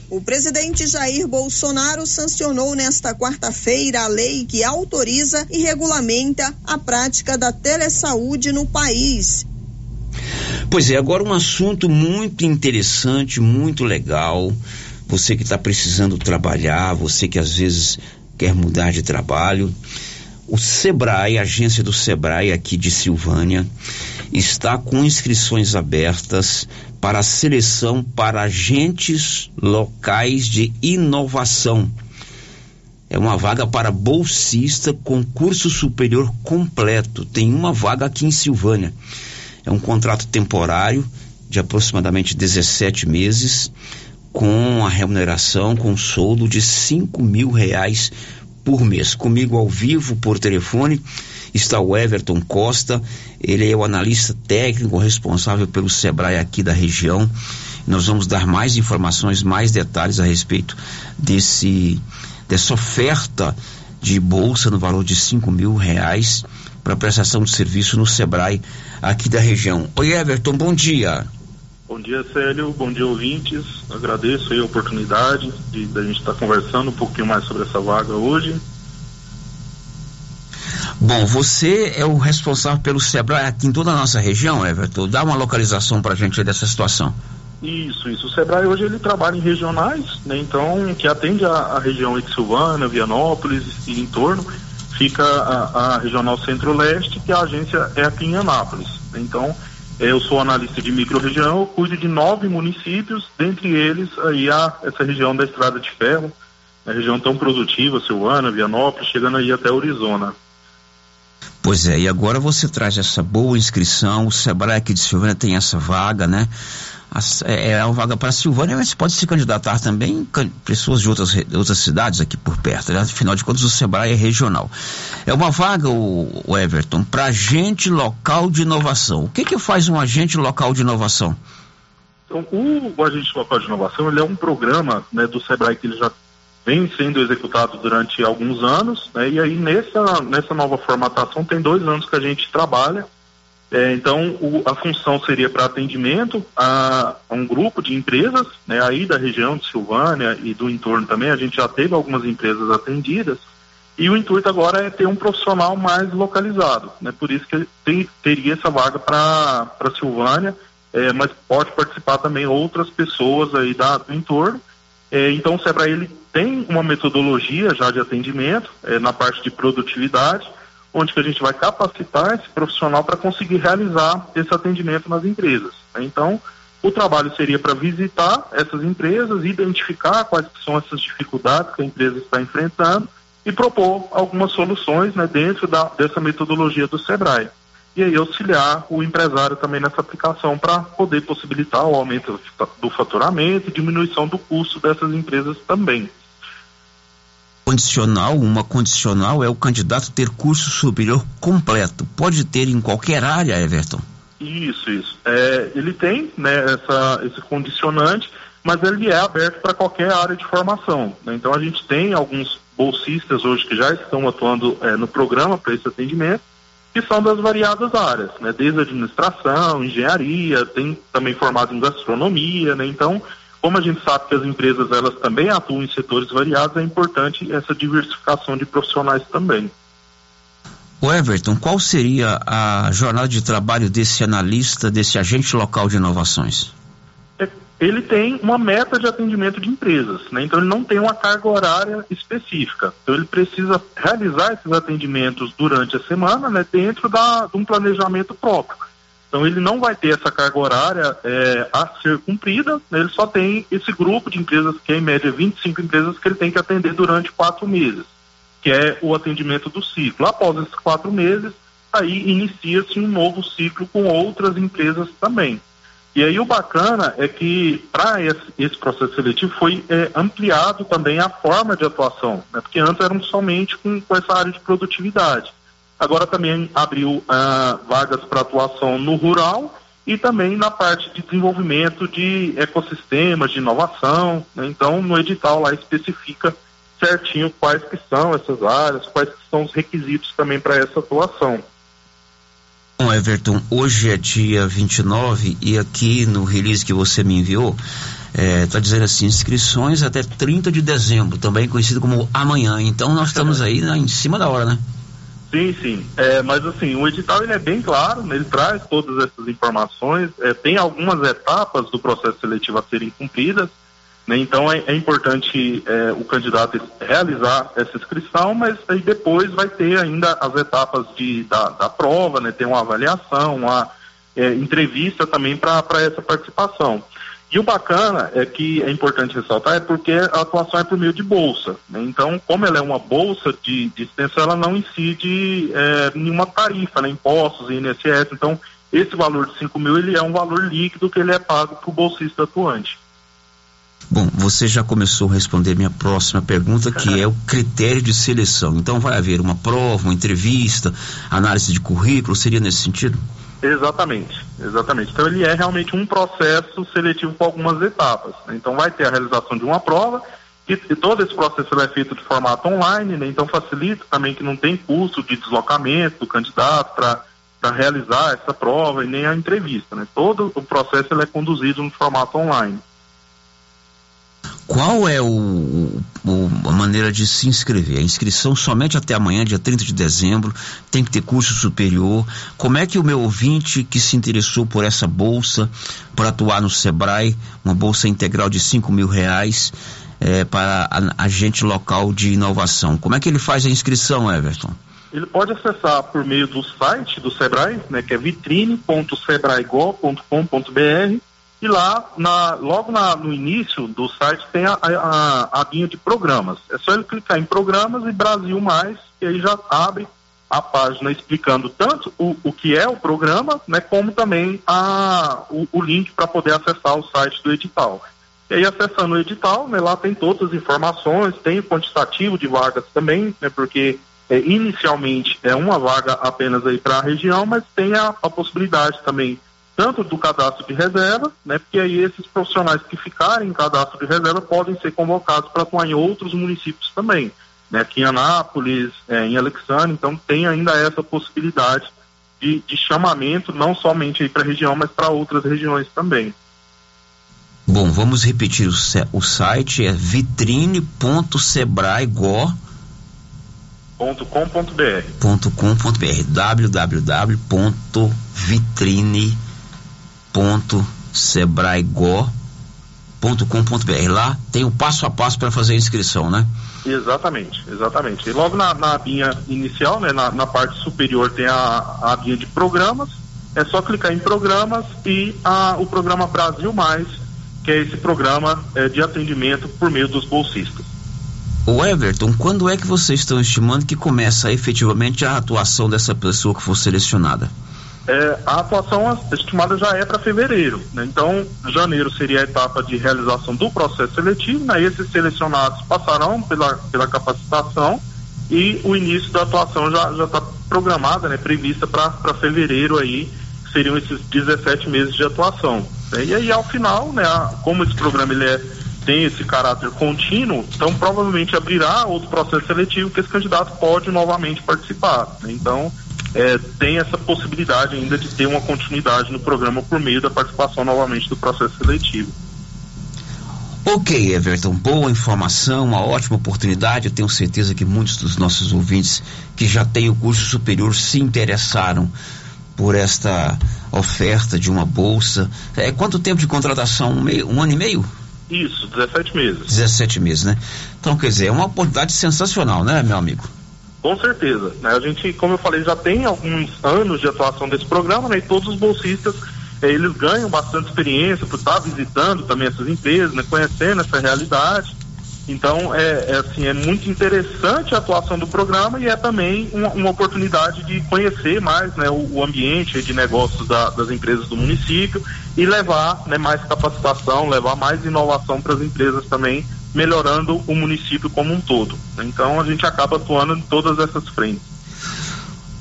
O presidente Jair Bolsonaro sancionou nesta quarta-feira a lei que autoriza e regulamenta a prática da telesaúde no país. Pois é, agora um assunto muito interessante, muito legal. Você que está precisando trabalhar, você que às vezes quer mudar de trabalho. O Sebrae, a agência do Sebrae aqui de Silvânia, está com inscrições abertas para seleção para agentes locais de inovação. É uma vaga para bolsista com curso superior completo. Tem uma vaga aqui em Silvânia. É um contrato temporário de aproximadamente 17 meses, com a remuneração, com soldo de 5 mil reais por mês. Comigo ao vivo, por telefone, está o Everton Costa, ele é o analista técnico responsável pelo Sebrae aqui da região. Nós vamos dar mais informações, mais detalhes a respeito desse dessa oferta de bolsa no valor de cinco mil reais para prestação de serviço no Sebrae aqui da região. Oi Everton, bom dia. Bom dia, Célio. Bom dia, ouvintes. Agradeço a oportunidade de, de a gente estar tá conversando um pouquinho mais sobre essa vaga hoje. Bom, você é o responsável pelo Sebrae aqui em toda a nossa região, Everton. Dá uma localização para a gente dessa situação. Isso, isso. O Sebrae hoje ele trabalha em regionais, né? Então, que atende a, a região de Silvânia, Vianópolis e entorno. Fica a, a Regional Centro-Leste, que a agência é aqui em Anápolis. Então, eu sou analista de microrregião, cuido de nove municípios, dentre eles aí a, essa região da Estrada de Ferro, a região tão produtiva, Silvânia, Vianópolis, chegando aí até Arizona. Pois é, e agora você traz essa boa inscrição, o Sebrae aqui de Silvânia tem essa vaga, né? É, é uma vaga para Silvânia, mas pode se candidatar também pessoas de outras, outras cidades aqui por perto, né? Afinal de contas, o Sebrae é regional. É uma vaga, o, o Everton, para agente local de inovação. O que que faz um agente local de inovação? Então, o, o agente local de inovação, ele é um programa né, do Sebrae que ele já vem sendo executado durante alguns anos, né? E aí nessa, nessa nova formatação tem dois anos que a gente trabalha. É, então o, a função seria para atendimento a, a, um grupo de empresas, né? Aí da região de Silvânia e do entorno também a gente já teve algumas empresas atendidas. E o intuito agora é ter um profissional mais localizado, né? Por isso que tem, teria essa vaga para Silvânia, é, mas pode participar também outras pessoas aí da, do entorno. É, então o Sebrae ele tem uma metodologia já de atendimento é, na parte de produtividade, onde que a gente vai capacitar esse profissional para conseguir realizar esse atendimento nas empresas. Né? Então, o trabalho seria para visitar essas empresas, identificar quais são essas dificuldades que a empresa está enfrentando e propor algumas soluções né, dentro da, dessa metodologia do SEBRAE e aí auxiliar o empresário também nessa aplicação para poder possibilitar o aumento do faturamento e diminuição do custo dessas empresas também. Condicional, uma condicional é o candidato ter curso superior completo. Pode ter em qualquer área, Everton? Isso, isso. É, ele tem né, essa, esse condicionante, mas ele é aberto para qualquer área de formação. Né? Então a gente tem alguns bolsistas hoje que já estão atuando é, no programa para esse atendimento que são das variadas áreas, né? Desde administração, engenharia, tem também formado em gastronomia, né? Então, como a gente sabe que as empresas elas também atuam em setores variados, é importante essa diversificação de profissionais também. O Everton, qual seria a jornada de trabalho desse analista, desse agente local de inovações? ele tem uma meta de atendimento de empresas, né? então ele não tem uma carga horária específica. Então ele precisa realizar esses atendimentos durante a semana, né? dentro da, de um planejamento próprio. Então ele não vai ter essa carga horária é, a ser cumprida, né? ele só tem esse grupo de empresas, que é em média 25 empresas, que ele tem que atender durante quatro meses. que é o atendimento do ciclo. Após esses quatro meses, aí inicia-se um novo ciclo com outras empresas também. E aí o bacana é que para esse, esse, processo seletivo foi é, ampliado também a forma de atuação, né? porque antes eram somente com, com, essa área de produtividade. Agora também abriu ah, vagas para atuação no rural e também na parte de desenvolvimento de ecossistemas, de inovação. Né? Então no edital lá especifica certinho quais que são essas áreas, quais são os requisitos também para essa atuação. Bom, Everton, hoje é dia 29 e aqui no release que você me enviou, está é, dizendo assim, inscrições até 30 de dezembro, também conhecido como amanhã. Então nós estamos aí né, em cima da hora, né? Sim, sim. É, mas assim, o edital ele é bem claro, né, ele traz todas essas informações, é, tem algumas etapas do processo seletivo a serem cumpridas, né? Então é, é importante é, o candidato realizar essa inscrição, mas aí depois vai ter ainda as etapas de, da, da prova, né? tem uma avaliação, uma é, entrevista também para essa participação. E o bacana é que é importante ressaltar é porque a atuação é por meio de bolsa. Né? Então, como ela é uma bolsa de, de extensão, ela não incide é, nenhuma tarifa, né? impostos INSS. Então, esse valor de 5 mil ele é um valor líquido que ele é pago para o bolsista atuante. Bom, você já começou a responder minha próxima pergunta, que é o critério de seleção. Então vai haver uma prova, uma entrevista, análise de currículo, seria nesse sentido? Exatamente, exatamente. Então ele é realmente um processo seletivo com algumas etapas. Né? Então vai ter a realização de uma prova e, e todo esse processo é feito de formato online, né? então facilita também que não tem custo de deslocamento do candidato para realizar essa prova e nem a entrevista. Né? Todo o processo é conduzido no formato online. Qual é o, o, a maneira de se inscrever? A inscrição somente até amanhã, dia 30 de dezembro, tem que ter curso superior. Como é que o meu ouvinte que se interessou por essa bolsa para atuar no Sebrae, uma bolsa integral de 5 mil reais é, para a, agente local de inovação, como é que ele faz a inscrição, Everton? Ele pode acessar por meio do site do Sebrae, né, que é vitrine.sebraego.com.br e lá, na, logo na, no início do site, tem a, a, a linha de programas. É só ele clicar em programas e Brasil Mais, e aí já abre a página explicando tanto o, o que é o programa, né, como também a, o, o link para poder acessar o site do edital. E aí, acessando o edital, né, lá tem todas as informações, tem o quantitativo de vagas também, né, porque é, inicialmente é uma vaga apenas aí para a região, mas tem a, a possibilidade também tanto do cadastro de reserva, né, porque aí esses profissionais que ficarem em cadastro de reserva podem ser convocados para atuar em outros municípios também, né, aqui em Anápolis, é, em Alexandre, então tem ainda essa possibilidade de, de chamamento, não somente para a região, mas para outras regiões também. Bom, vamos repetir o, o site, é vitrine.sebrae.com.br .com.br www.vitrine.com www.sebraego.com.br. Lá tem o passo a passo para fazer a inscrição, né? Exatamente, exatamente. E logo na, na linha inicial, né, na, na, parte superior tem a, a linha de programas. É só clicar em programas e a, o programa Brasil Mais, que é esse programa é, de atendimento por meio dos bolsistas. O Everton, quando é que vocês estão estimando que começa efetivamente a atuação dessa pessoa que for selecionada? É, a atuação estimada já é para fevereiro. Né? Então, janeiro seria a etapa de realização do processo seletivo, né? esses selecionados passarão pela, pela capacitação e o início da atuação já está programada, né? prevista para fevereiro aí, seriam esses 17 meses de atuação. Né? E aí, ao final, né, como esse programa ele é, tem esse caráter contínuo, então provavelmente abrirá outro processo seletivo que esse candidato pode novamente participar. Né? Então, é, tem essa possibilidade ainda de ter uma continuidade no programa por meio da participação novamente do processo seletivo. Ok, Everton, boa informação, uma ótima oportunidade. Eu tenho certeza que muitos dos nossos ouvintes que já têm o curso superior se interessaram por esta oferta de uma bolsa. É, quanto tempo de contratação? Um, meio, um ano e meio? Isso, 17 meses. 17 meses, né? Então, quer dizer, é uma oportunidade sensacional, né, meu amigo? Com certeza. Né? A gente, como eu falei, já tem alguns anos de atuação desse programa, né? E todos os bolsistas, eh, eles ganham bastante experiência por estar visitando também essas empresas, né? Conhecendo essa realidade. Então, é, é, assim, é muito interessante a atuação do programa e é também uma, uma oportunidade de conhecer mais né, o, o ambiente de negócios da, das empresas do município e levar né, mais capacitação, levar mais inovação para as empresas também, melhorando o município como um todo. Então, a gente acaba atuando em todas essas frentes.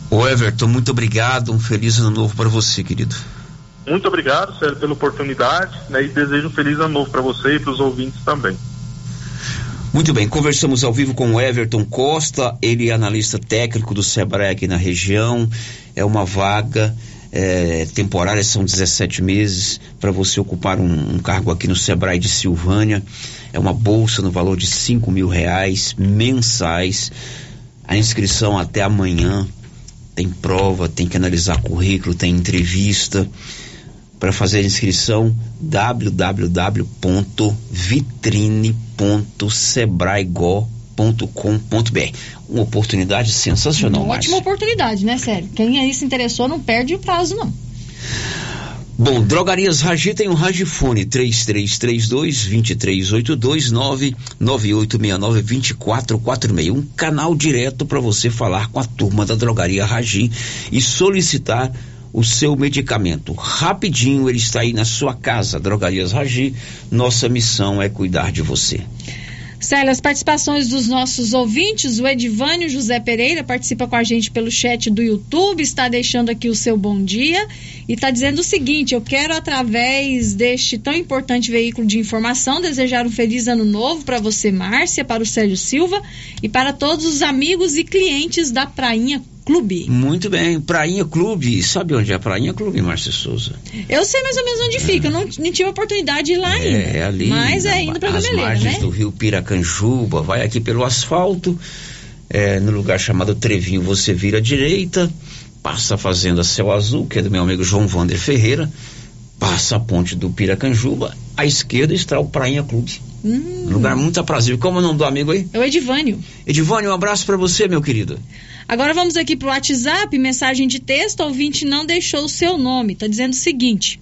Ô Everton, muito obrigado, um feliz ano novo para você, querido. Muito obrigado, Sérgio, pela oportunidade né, e desejo um feliz ano novo para você e para os ouvintes também. Muito bem, conversamos ao vivo com o Everton Costa, ele é analista técnico do Sebrae aqui na região. É uma vaga é, temporária, são 17 meses, para você ocupar um, um, cargo aqui no Sebrae de Silvânia. É uma bolsa no valor de 5 mil reais mensais. A inscrição até amanhã. Tem prova, tem que analisar currículo, tem entrevista para fazer a inscrição www.vitrine.sebraego.com.br. Uma oportunidade sensacional, Uma ótima oportunidade, né, sério? Quem aí se interessou não perde o prazo, não. Bom, Drogarias Ragi tem um Ragifone 3332-2382 99869-2446. Um canal direto para você falar com a turma da Drogaria Ragi e solicitar o seu medicamento. Rapidinho ele está aí na sua casa, Drogarias Ragi. Nossa missão é cuidar de você. Célia, as participações dos nossos ouvintes, o Edivânio José Pereira participa com a gente pelo chat do YouTube, está deixando aqui o seu bom dia e está dizendo o seguinte: eu quero, através deste tão importante veículo de informação, desejar um feliz ano novo para você, Márcia, para o Sérgio Silva e para todos os amigos e clientes da Prainha Clube. Muito bem, Prainha Clube. Sabe onde é a Prainha Clube, Márcia Souza? Eu sei mais ou menos onde é. fica. Eu não, não tive a oportunidade de ir lá é, ainda. É ali. Mas é indo para As margens né? do rio Piracanjuba. Vai aqui pelo asfalto. É, no lugar chamado Trevinho, você vira à direita. Passa a Fazenda Céu Azul, que é do meu amigo João Vander Ferreira. Passa a ponte do Piracanjuba. À esquerda está o Prainha Clube. Hum. Lugar muito aprazível. Como é o nome do amigo aí? É o Edivânio. Edivânio, um abraço para você, meu querido. Agora vamos aqui para o WhatsApp, mensagem de texto, ouvinte não deixou o seu nome, está dizendo o seguinte.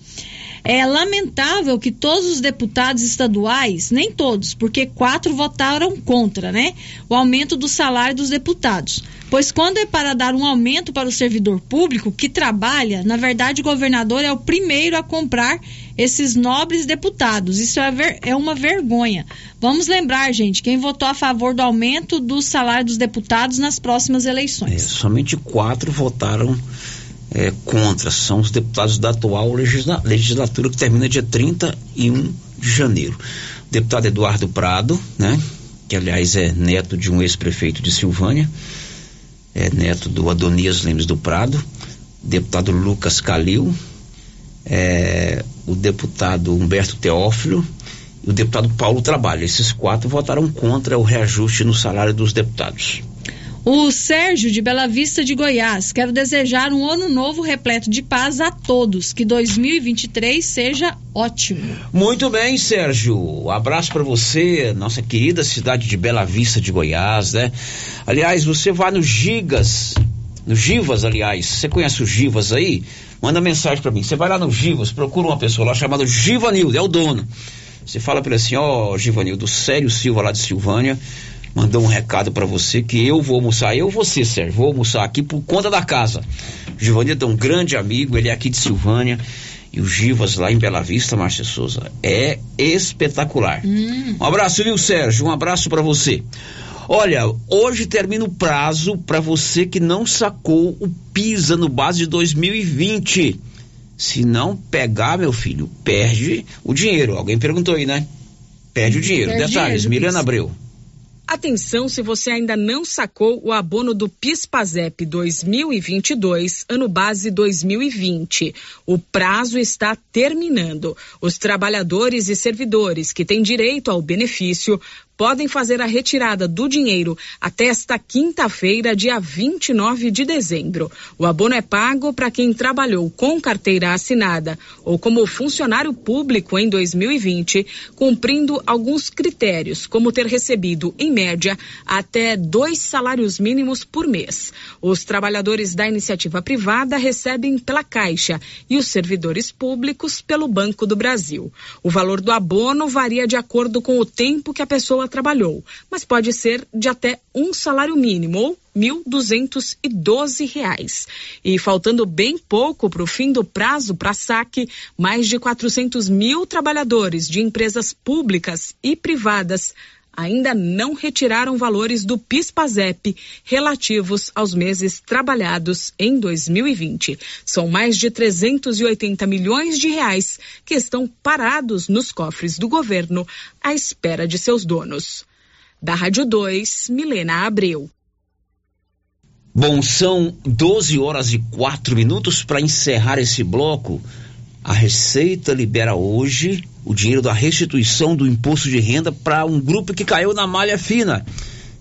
É lamentável que todos os deputados estaduais, nem todos, porque quatro votaram contra, né? O aumento do salário dos deputados. Pois quando é para dar um aumento para o servidor público que trabalha, na verdade o governador é o primeiro a comprar esses nobres deputados. Isso é, ver, é uma vergonha. Vamos lembrar, gente, quem votou a favor do aumento do salário dos deputados nas próximas eleições. É, somente quatro votaram é, contra. São os deputados da atual legisla legislatura que termina dia 31 de janeiro. O deputado Eduardo Prado, né? Que aliás é neto de um ex-prefeito de Silvânia, é neto do Adonias Lemes do Prado, deputado Lucas Calil, é, o deputado Humberto Teófilo e o deputado Paulo Trabalho. Esses quatro votaram contra o reajuste no salário dos deputados. O Sérgio de Bela Vista de Goiás. Quero desejar um ano novo repleto de paz a todos. Que 2023 seja ótimo. Muito bem, Sérgio. Um abraço para você, nossa querida cidade de Bela Vista de Goiás, né? Aliás, você vai no Gigas, no Givas, aliás. Você conhece o Givas aí? Manda mensagem para mim. Você vai lá no Givas, procura uma pessoa lá chamada Givanildo, é o dono. Você fala para ele assim, ó, oh, Givanildo, Sério Silva lá de Silvânia mandou um recado para você que eu vou almoçar, eu você, Sérgio, vou almoçar aqui por conta da casa. O Givanildo é um grande amigo, ele é aqui de Silvânia. E o Givas lá em Bela Vista, Márcia Souza, é espetacular. Hum. Um abraço, viu, Sérgio? Um abraço para você. Olha, hoje termina o prazo para você que não sacou o PISA no base de 2020. Se não pegar, meu filho, perde o dinheiro. Alguém perguntou aí, né? Perde o dinheiro. Perde Detalhes, dinheiro, Milena Abreu. Atenção se você ainda não sacou o abono do PIS/PASEP 2022, ano base 2020. O prazo está terminando. Os trabalhadores e servidores que têm direito ao benefício podem fazer a retirada do dinheiro até esta quinta-feira, dia 29 de dezembro. O abono é pago para quem trabalhou com carteira assinada ou como funcionário público em 2020, cumprindo alguns critérios, como ter recebido, em média, até dois salários mínimos por mês. Os trabalhadores da iniciativa privada recebem pela Caixa e os servidores públicos pelo Banco do Brasil. O valor do abono varia de acordo com o tempo que a pessoa pessoa trabalhou, mas pode ser de até um salário mínimo ou R$ 1.212. E faltando bem pouco para o fim do prazo para saque, mais de 400 mil trabalhadores de empresas públicas e privadas ainda não retiraram valores do PIS/PASEP relativos aos meses trabalhados em 2020. São mais de 380 milhões de reais que estão parados nos cofres do governo à espera de seus donos. Da Rádio 2, Milena Abreu. Bom, são 12 horas e 4 minutos para encerrar esse bloco. A Receita libera hoje o dinheiro da restituição do imposto de renda para um grupo que caiu na malha fina.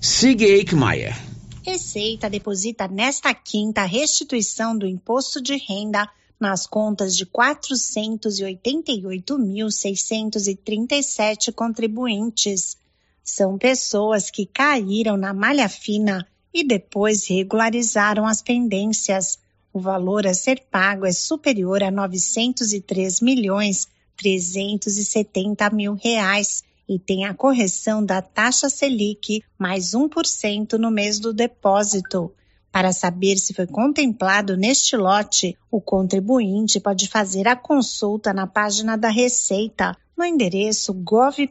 Sig Eichmeier. Receita deposita nesta quinta a restituição do imposto de renda nas contas de 488.637 contribuintes. São pessoas que caíram na malha fina e depois regularizaram as pendências. O valor a ser pago é superior a 903 milhões 370 mil reais e tem a correção da taxa Selic mais 1% no mês do depósito. Para saber se foi contemplado neste lote, o contribuinte pode fazer a consulta na página da Receita no endereço gov.br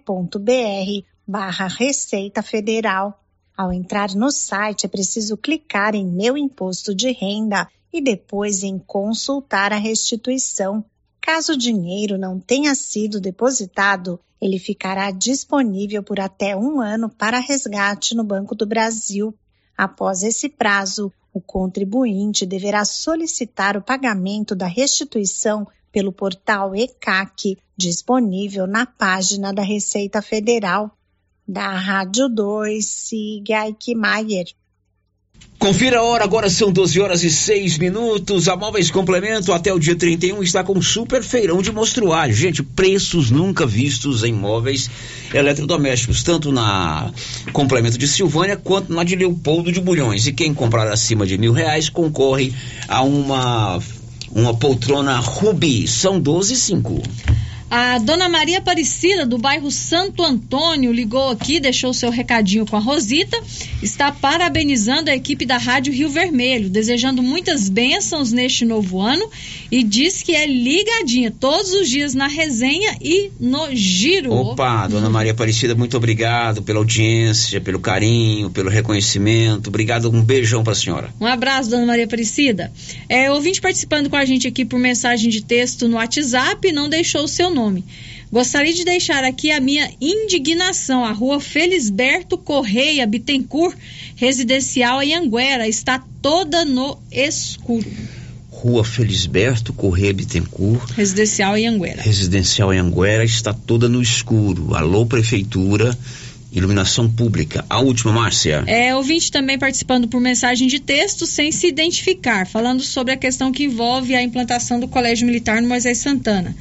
barra Receita Federal. Ao entrar no site, é preciso clicar em Meu Imposto de Renda e depois em Consultar a Restituição. Caso o dinheiro não tenha sido depositado, ele ficará disponível por até um ano para resgate no Banco do Brasil. Após esse prazo, o contribuinte deverá solicitar o pagamento da restituição pelo portal ECAC, disponível na página da Receita Federal. Da Rádio 2, siga Eichmeier. Confira a hora, agora são 12 horas e 6 minutos. A Móveis Complemento até o dia 31 está com um super feirão de mostruário. Gente, preços nunca vistos em móveis eletrodomésticos, tanto na Complemento de Silvânia quanto na de Leopoldo de Bulhões. E quem comprar acima de mil reais concorre a uma, uma poltrona Rubi. São 12 e 5. A dona Maria Aparecida, do bairro Santo Antônio, ligou aqui, deixou seu recadinho com a Rosita. Está parabenizando a equipe da Rádio Rio Vermelho, desejando muitas bênçãos neste novo ano e diz que é ligadinha todos os dias na resenha e no giro. Opa, dona Maria Aparecida, muito obrigado pela audiência, pelo carinho, pelo reconhecimento. Obrigado, um beijão para a senhora. Um abraço, dona Maria Aparecida. É, ouvinte participando com a gente aqui por mensagem de texto no WhatsApp, não deixou o seu nome. Gostaria de deixar aqui a minha indignação. A rua Felisberto Correia Bittencourt, residencial em Anguera, está toda no escuro. Rua Felisberto Correia Bittencourt. Residencial em Anguera. Residencial em Anguera está toda no escuro. Alô, Prefeitura. Iluminação pública. A última, Márcia. É, ouvinte também participando por mensagem de texto sem se identificar, falando sobre a questão que envolve a implantação do Colégio Militar no Moisés Santana.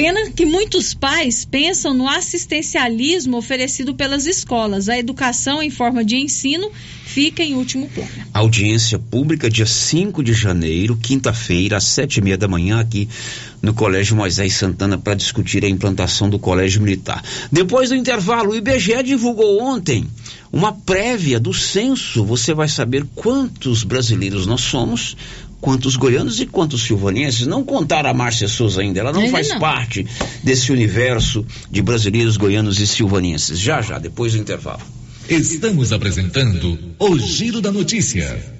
Pena que muitos pais pensam no assistencialismo oferecido pelas escolas. A educação em forma de ensino fica em último plano. Audiência pública, dia 5 de janeiro, quinta-feira, às sete e meia da manhã, aqui no Colégio Moisés Santana, para discutir a implantação do Colégio Militar. Depois do intervalo, o IBGE divulgou ontem uma prévia do censo. Você vai saber quantos brasileiros nós somos, quantos goianos e quantos silvanenses. Não contar a Márcia Souza ainda, ela não Ainda faz não. parte desse universo de brasileiros, goianos e silvanenses. Já, já, depois do intervalo. Estamos apresentando o Giro da Notícia.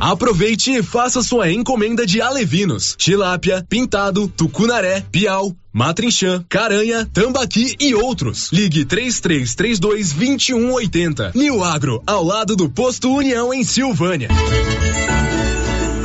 Aproveite e faça sua encomenda de alevinos, tilápia, pintado, tucunaré, piau, matrinchã, caranha, tambaqui e outros. Ligue 3332 2180. New Agro, ao lado do posto União em Silvânia.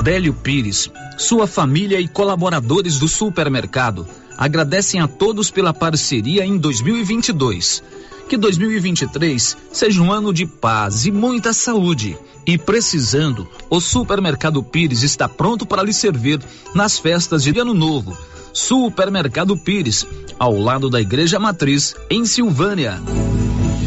Délio Pires, sua família e colaboradores do supermercado agradecem a todos pela parceria em 2022. Que 2023 seja um ano de paz e muita saúde. E precisando, o Supermercado Pires está pronto para lhe servir nas festas de Ano Novo. Supermercado Pires, ao lado da Igreja Matriz, em Silvânia.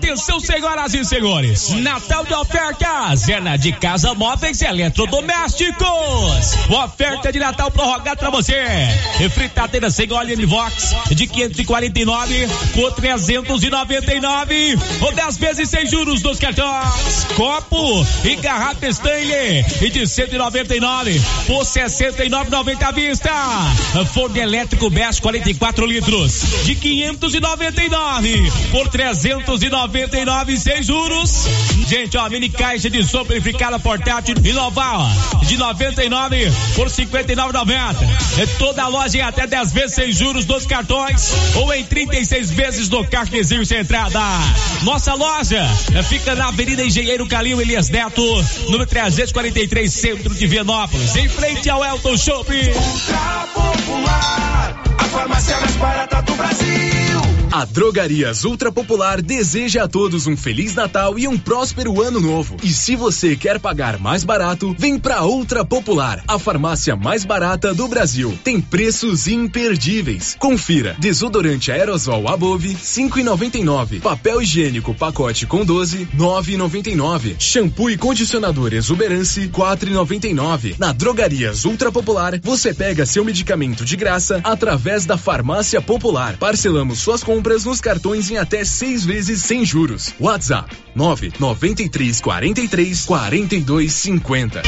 Atenção, senhoras e senhores. Natal de ofertas é na de Casa Móveis e Eletrodomésticos. Oferta de Natal prorrogada para você. Fritadeira sem óleo de Vox de 549 por 399 ou 10 vezes sem juros dos cartões. Copo e garrafa Stanley e de 199 por 69,90 à vista. Forno elétrico BES 44 litros de 599 por 300 299 sem juros. Gente, ó, mini caixa de sopa unificada portátil Inoval de 99 por 59,90. É toda a loja em até 10 vezes sem juros dos cartões ou em 36 vezes do cartezinho sem entrada. Nossa loja fica na Avenida Engenheiro Calil Elias Neto, número 343, centro de Vianópolis, em frente ao Elton Shopping. Ultra popular, a farmácia mais barata do Brasil. A Drogarias Ultra Popular deseja a todos um feliz Natal e um próspero ano novo. E se você quer pagar mais barato, vem pra Ultra Popular, a farmácia mais barata do Brasil. Tem preços imperdíveis. Confira: desodorante aerosol Above 5,99, papel higiênico pacote com 12 9,99, shampoo e condicionador Exuberance 4,99. Na Drogarias Ultra Popular, você pega seu medicamento de graça através da Farmácia Popular. Parcelamos suas compras compras nos cartões em até seis vezes sem juros. WhatsApp 993 43 42 50.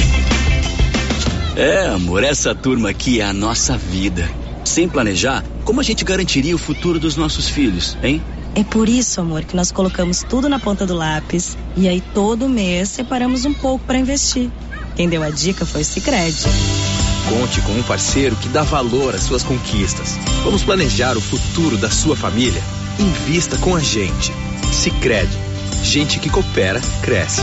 É, amor, essa turma aqui é a nossa vida. Sem planejar, como a gente garantiria o futuro dos nossos filhos, hein? É por isso, amor, que nós colocamos tudo na ponta do lápis e aí todo mês separamos um pouco para investir. Quem deu a dica foi o Sicredi. Conte com um parceiro que dá valor às suas conquistas. Vamos planejar o futuro da sua família? Invista com a gente. Sicredi. Gente que coopera, cresce.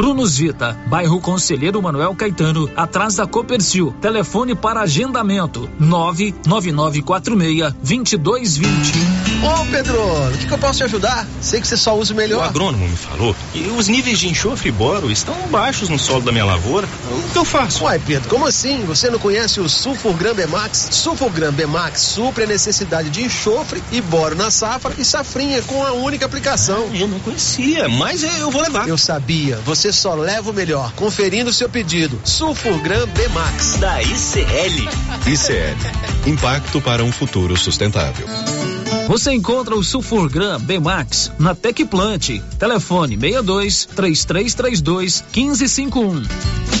Prunus Vita, bairro Conselheiro Manuel Caetano, atrás da Copercil. Telefone para agendamento: 99946 2220. Ô Pedro, o que, que, eu posso te ajudar? Sei que você só usa o melhor. O agrônomo me falou que os níveis de enxofre e boro estão baixos no solo da minha lavoura. O que eu faço? Uai, Pedro, como assim? Você não conhece o Sulfurgram Bemax? Sulfurgram Bemax supre a necessidade de enxofre e boro na safra e safrinha com a única aplicação. Ah, eu não conhecia, mas eu vou levar. Eu sabia. Você só leva o melhor. Conferindo o seu pedido. Sulfurgram Bemax. Da ICL. ICL. Impacto para um futuro sustentável. Você encontra o Sulfurgram Bemax na Tecplant. Telefone 62 3332 1551.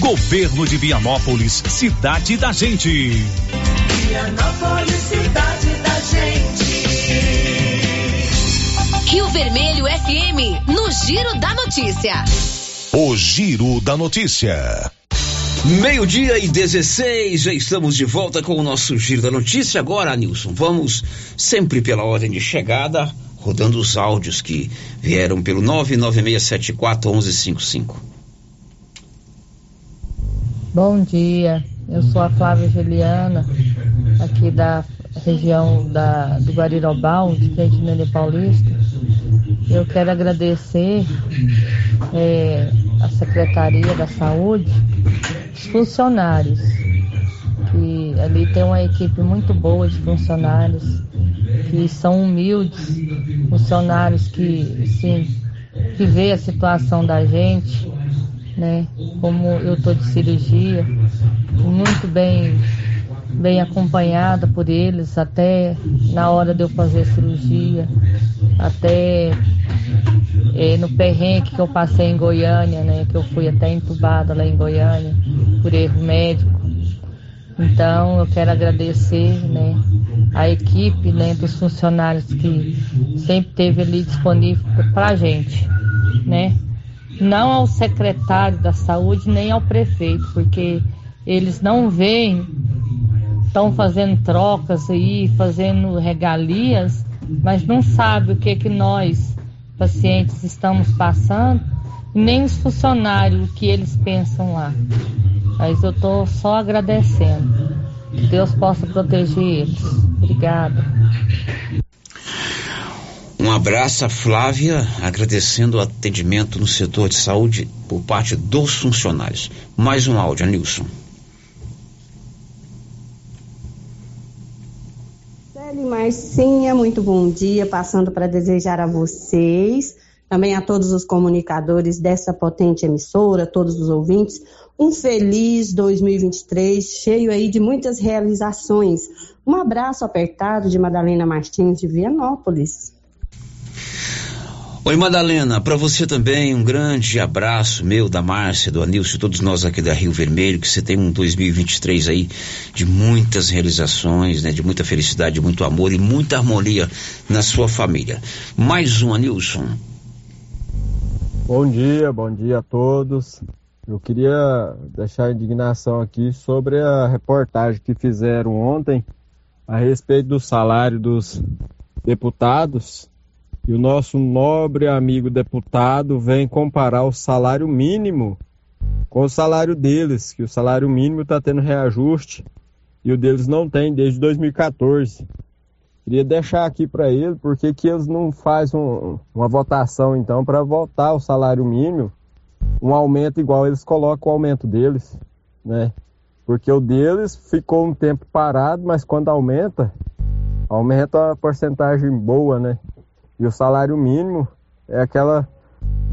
Governo de Vianópolis, cidade da gente. Vianópolis, cidade da gente. Rio Vermelho FM, no Giro da Notícia. O Giro da Notícia. Meio-dia e 16, já estamos de volta com o nosso Giro da Notícia. Agora, Nilson, vamos sempre pela ordem de chegada, rodando os áudios que vieram pelo 996741155. Bom dia, eu sou a Flávia Juliana, aqui da região da, do Guarirobal, de frente Nene Paulista. Eu quero agradecer é, a Secretaria da Saúde, os funcionários, que ali tem uma equipe muito boa de funcionários, que são humildes, funcionários que, sim, que vê a situação da gente, né? Como eu estou de cirurgia, muito bem bem acompanhada por eles até na hora de eu fazer a cirurgia, até é, no perrengue que eu passei em Goiânia, né? Que eu fui até entubada lá em Goiânia por erro médico. Então eu quero agradecer, né? A equipe, né? Dos funcionários que sempre teve ali disponível para a gente, né? Não ao secretário da saúde nem ao prefeito, porque eles não veem estão fazendo trocas aí, fazendo regalias, mas não sabe o que que nós, pacientes, estamos passando, nem os funcionários o que eles pensam lá. Mas eu estou só agradecendo. Deus possa proteger eles. Obrigada. Um abraço a Flávia, agradecendo o atendimento no setor de saúde por parte dos funcionários. Mais um áudio, Nilson. Marcinha, muito bom dia. Passando para desejar a vocês também a todos os comunicadores dessa potente emissora, todos os ouvintes, um feliz 2023, cheio aí de muitas realizações. Um abraço apertado de Madalena Martins de Vianópolis. Oi, Madalena, para você também um grande abraço meu, da Márcia, do Anilson, todos nós aqui da Rio Vermelho, que você tem um 2023 aí de muitas realizações, né, de muita felicidade, de muito amor e muita harmonia na sua família. Mais um, Anilson. Bom dia, bom dia a todos. Eu queria deixar a indignação aqui sobre a reportagem que fizeram ontem a respeito do salário dos deputados e o nosso nobre amigo deputado vem comparar o salário mínimo com o salário deles, que o salário mínimo está tendo reajuste e o deles não tem desde 2014. Queria deixar aqui para ele porque que eles não fazem um, uma votação então para votar o salário mínimo, um aumento igual eles colocam o aumento deles, né? Porque o deles ficou um tempo parado, mas quando aumenta, aumenta a porcentagem boa, né? E o salário mínimo é aquela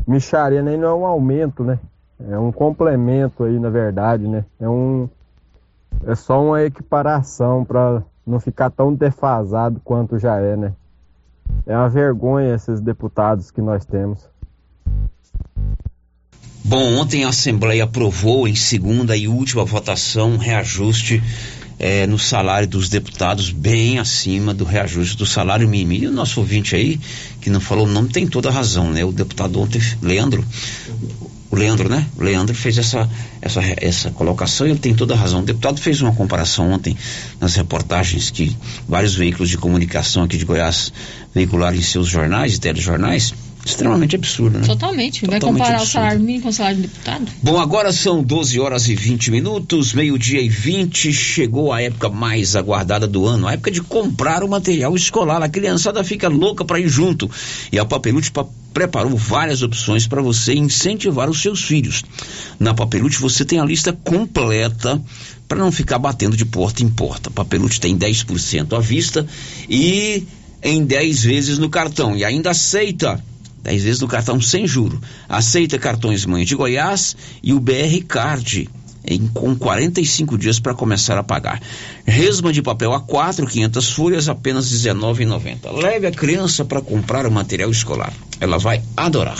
micharia, nem não é um aumento, né? É um complemento aí, na verdade, né? É um é só uma equiparação para não ficar tão defasado quanto já é, né? É uma vergonha esses deputados que nós temos. Bom, ontem a Assembleia aprovou em segunda e última votação um reajuste é, no salário dos deputados bem acima do reajuste do salário mínimo. E o nosso ouvinte aí, que não falou o nome, tem toda a razão, né? O deputado ontem, Leandro, o Leandro, né? O Leandro fez essa, essa, essa colocação e ele tem toda a razão. O deputado fez uma comparação ontem nas reportagens que vários veículos de comunicação aqui de Goiás veicularam em seus jornais e telejornais extremamente absurdo, né? Totalmente. Vai Totalmente comparar absurdo. o salário mínimo com o salário de deputado? Bom, agora são 12 horas e 20 minutos, meio-dia e 20. Chegou a época mais aguardada do ano, a época de comprar o material escolar. A criançada fica louca para ir junto. E a Papelute pa- preparou várias opções para você incentivar os seus filhos. Na Papelute você tem a lista completa para não ficar batendo de porta em porta. Papelute tem 10% à vista e em 10 vezes no cartão. E ainda aceita 10 vezes no cartão sem juro. Aceita cartões Mãe de Goiás e o BR Card em, com 45 dias para começar a pagar. Resma de papel A4, 500 folhas, apenas R$19,90. Leve a criança para comprar o material escolar. Ela vai adorar.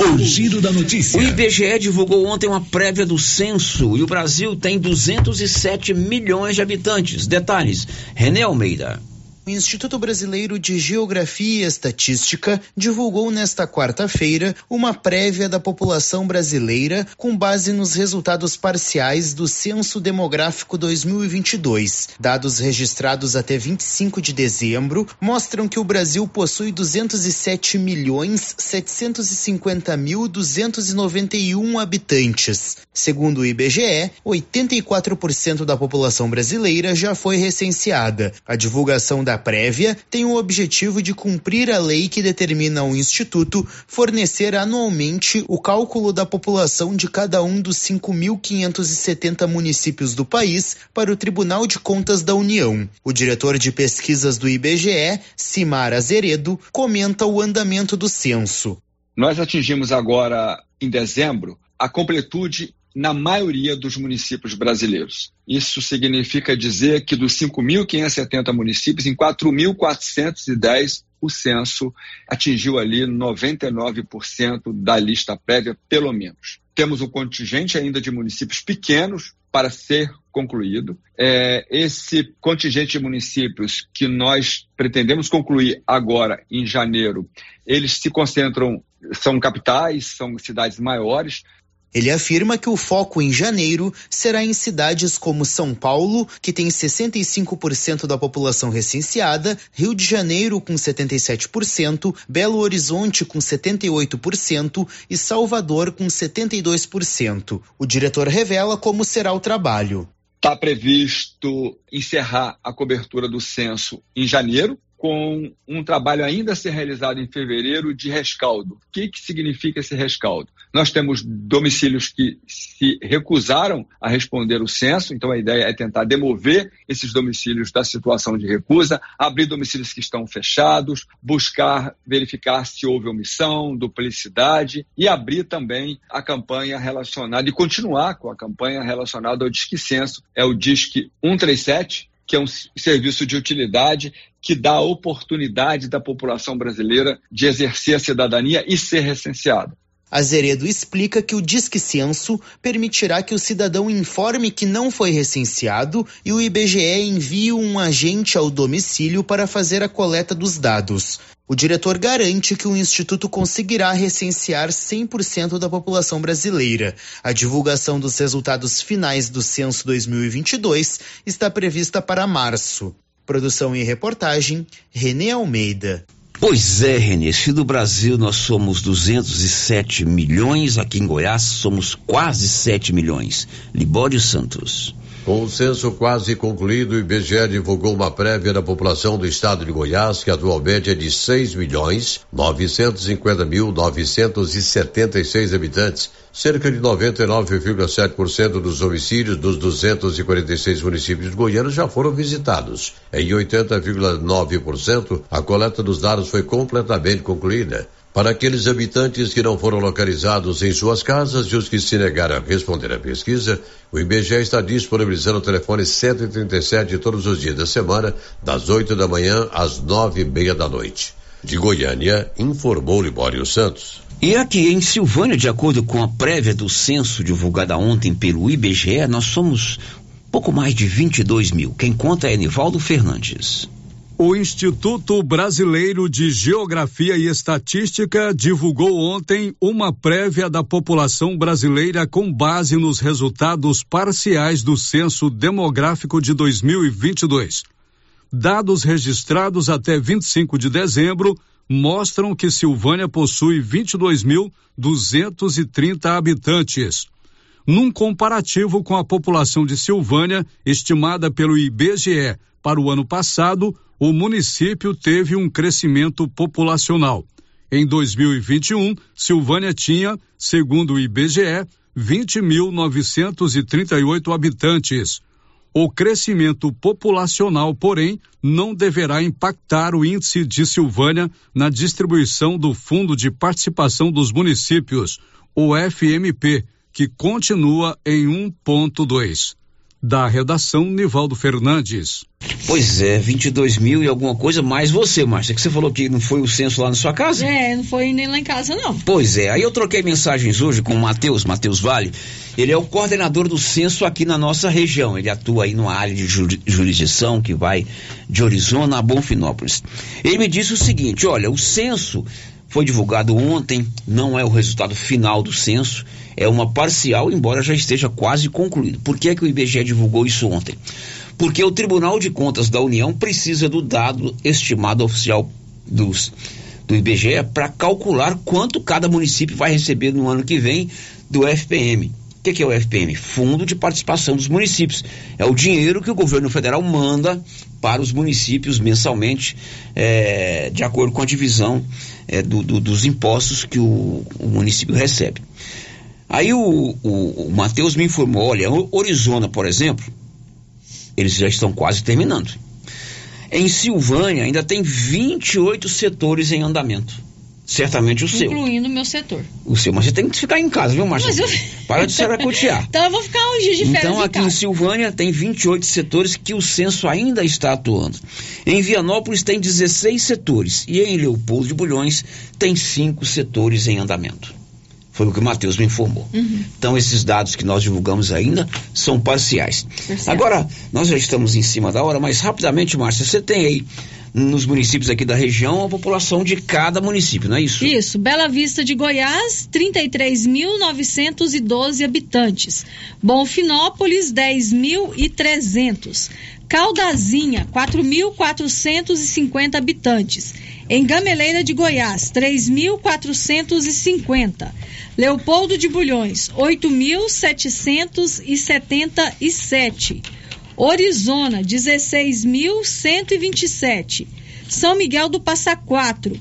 O giro da notícia. O IBGE divulgou ontem uma prévia do censo e o Brasil tem 207 milhões de habitantes. Detalhes, René Almeida. O Instituto Brasileiro de Geografia e Estatística divulgou nesta quarta-feira uma prévia da população brasileira com base nos resultados parciais do Censo Demográfico 2022. Dados registrados até 25 de dezembro mostram que o Brasil possui 207 milhões 750 mil 291 habitantes. Segundo o IBGE, 84% da população brasileira já foi recenseada. A divulgação da prévia tem o objetivo de cumprir a lei que determina ao Instituto fornecer anualmente o cálculo da população de cada um dos 5.570 municípios do país para o Tribunal de Contas da União. O diretor de pesquisas do IBGE, Simar Azeredo, comenta o andamento do censo. Nós atingimos agora, em dezembro, a completude na maioria dos municípios brasileiros. Isso significa dizer que dos 5.570 municípios, em 4.410 o censo atingiu ali 99% da lista prévia, pelo menos. Temos um contingente ainda de municípios pequenos para ser concluído. É, esse contingente de municípios que nós pretendemos concluir agora, em janeiro, eles se concentram, são capitais, são cidades maiores, Ele afirma que o foco em janeiro será em cidades como São Paulo, que tem 65% da população recenseada, Rio de Janeiro com 77%, Belo Horizonte com 78% e Salvador com 72%. O diretor revela como será o trabalho. Está previsto encerrar a cobertura do censo em janeiro, com um trabalho ainda a ser realizado em fevereiro de rescaldo. O que, que significa esse rescaldo? Nós temos domicílios que se recusaram a responder o censo, então a ideia é tentar demover esses domicílios da situação de recusa, abrir domicílios que estão fechados, buscar verificar se houve omissão, duplicidade e abrir também a campanha relacionada e continuar com a campanha relacionada ao Disque Censo, é o Disque 137, que é um serviço de utilidade que dá a oportunidade da população brasileira de exercer a cidadania e ser recenseada. Azeredo explica que o Disque Censo permitirá que o cidadão informe que não foi recenseado e o IBGE envie um agente ao domicílio para fazer a coleta dos dados. O diretor garante que o Instituto conseguirá recensear 100% da população brasileira. A divulgação dos resultados finais do censo 2022 está prevista para março. Produção e reportagem, Renê Almeida. Pois é, Renê, se do Brasil nós somos 207 milhões, aqui em Goiás somos quase 7 milhões. Libório Santos. Com o censo quase concluído, o IBGE divulgou uma prévia da população do estado de Goiás, que atualmente é de 6 milhões 950 mil 976 habitantes. Cerca de 99,7% dos homicídios dos 246 municípios goianos já foram visitados. Em 80,9%, a coleta dos dados foi completamente concluída. Para aqueles habitantes que não foram localizados em suas casas e os que se negaram a responder à pesquisa, o IBGE está disponibilizando o telefone 137 todos os dias da semana, das 8 da manhã às nove e meia da noite. De Goiânia, informou Libório Santos. E aqui em Silvânia, de acordo com a prévia do censo divulgada ontem pelo IBGE, nós somos pouco mais de 22 mil. Quem conta é Nivaldo Fernandes. O Instituto Brasileiro de Geografia e Estatística divulgou ontem uma prévia da população brasileira com base nos resultados parciais do Censo Demográfico de 2022. Dados registrados até 25 de dezembro mostram que Silvânia possui 22.230 habitantes. Num comparativo com a população de Silvânia, estimada pelo IBGE para o ano passado, o município teve um crescimento populacional. Em 2021, Silvânia tinha, segundo o IBGE, 20.938 habitantes. O crescimento populacional, porém, não deverá impactar o índice de Silvânia na distribuição do Fundo de Participação dos Municípios, o FMP, que continua em 1,2. Da redação, Nivaldo Fernandes. Pois é, 22 mil e alguma coisa, mais você, Márcia, que você falou que não foi o censo lá na sua casa? É, não foi nem lá em casa, não. Pois é, aí eu troquei mensagens hoje com o Matheus, Matheus Vale. Ele é o coordenador do censo aqui na nossa região. Ele atua aí numa área de jurisdição que vai de Orizona a Bonfinópolis. Ele me disse o seguinte: olha, o censo foi divulgado ontem, não é o resultado final do censo, é uma parcial, embora já esteja quase concluído. Por que, é que o IBGE divulgou isso ontem? Porque o Tribunal de Contas da União precisa do dado estimado oficial dos, do IBGE para calcular quanto cada município vai receber no ano que vem do FPM. O que, que, é o FPM? Fundo de Participação dos Municípios. É o dinheiro que o governo federal manda para os municípios mensalmente, é, de acordo com a divisão é, do, do, dos impostos que o, o município recebe. Aí o, o, o Matheus me informou: olha, Orizona, por exemplo, eles já estão quase terminando. Em Silvânia ainda tem 28 setores em andamento. Certamente o seu. Incluindo o meu setor. O seu, mas você tem que ficar em casa, viu, Márcia? Eu... Para de saracotear. então eu vou ficar um dia de férias Então aqui em, em Silvânia tem 28 setores que o censo ainda está atuando. Em Vianópolis tem 16 setores e em Leopoldo de Bulhões tem cinco setores em andamento. Foi o que o Matheus me informou. Uhum. Então, esses dados que nós divulgamos ainda são parciais. Agora, nós já estamos em cima da hora, mas rapidamente, Márcia, você tem aí nos municípios aqui da região a população de cada município, não é isso? Isso. Bela Vista de Goiás, 33.912 habitantes. Bonfinópolis, 10.300. Caldazinha, 4.450 habitantes. Em Gameleira de Goiás, 3.450. Leopoldo de Bulhões, 8.777. Orizona, 16.127. São Miguel do Passa Quatro,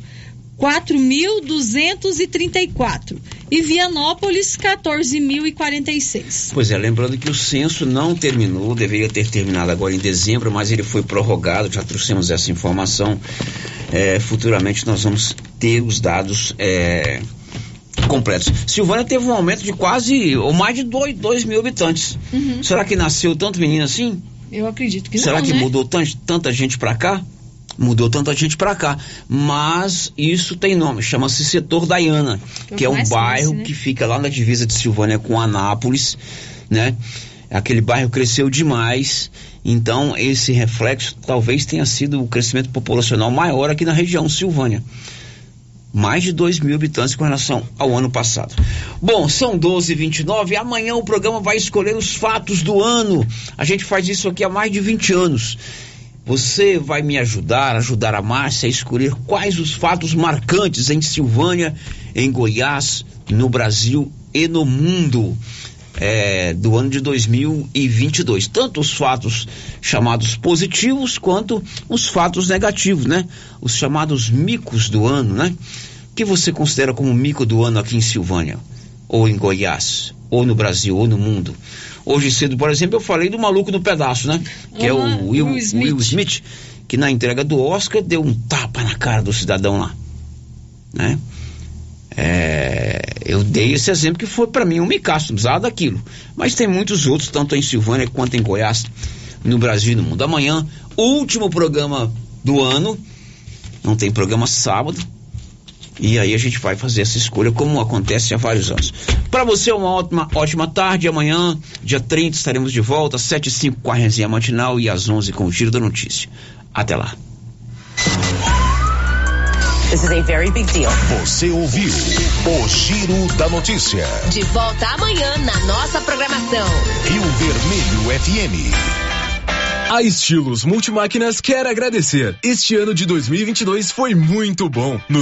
4.234. E Vianópolis, 14.046. Pois é, lembrando que o censo não terminou, deveria ter terminado agora em dezembro, mas ele foi prorrogado, já trouxemos essa informação. É, futuramente nós vamos ter os dados é, completos. Silvânia teve um aumento de quase, ou mais de 2 mil habitantes. Uhum. Será que nasceu tanto menino assim? Eu acredito que Será não, que né? mudou tan- tanta gente pra cá? Mudou tanta gente pra cá. Mas isso tem nome, chama-se Setor Daiana, Que que é um bairro né? que fica lá na divisa de Silvânia com Anápolis, né? Aquele bairro cresceu demais, então esse reflexo talvez tenha sido o crescimento populacional maior aqui na região Silvânia. Mais de 2 mil habitantes com relação ao ano passado. Bom, são 12 h 29 Amanhã o programa vai escolher os fatos do ano. A gente faz isso aqui há mais de 20 anos. Você vai me ajudar, ajudar a Márcia a escolher quais os fatos marcantes em Silvânia, em Goiás, no Brasil e no mundo é, do ano de 2022. Tanto os fatos chamados positivos quanto os fatos negativos, né? Os chamados micos do ano, né? O que você considera como mico do ano aqui em Silvânia? Ou em Goiás? Ou no Brasil? Ou no mundo? Hoje cedo, por exemplo, eu falei do maluco no pedaço, né? Que é o Will, Will Smith. Will Smith, que na entrega do Oscar deu um tapa na cara do cidadão lá, né? É, eu dei esse exemplo que foi para mim um micaço, precisava daquilo. Mas tem muitos outros, tanto em Silvânia quanto em Goiás, no Brasil e no mundo. Amanhã, último programa do ano, não tem programa sábado. E aí a gente vai fazer essa escolha como acontece há vários anos. Para você uma ótima, ótima tarde. Amanhã, dia 30, estaremos de volta, às 7 e 5 com a resenha matinal e às 11 com o Giro da Notícia. Até lá. This is a very big deal. Você ouviu o Giro da Notícia. De volta amanhã na nossa programação. Rio Vermelho FM. A Estilos Multimáquinas quer agradecer. Este ano de 2022 foi muito bom. No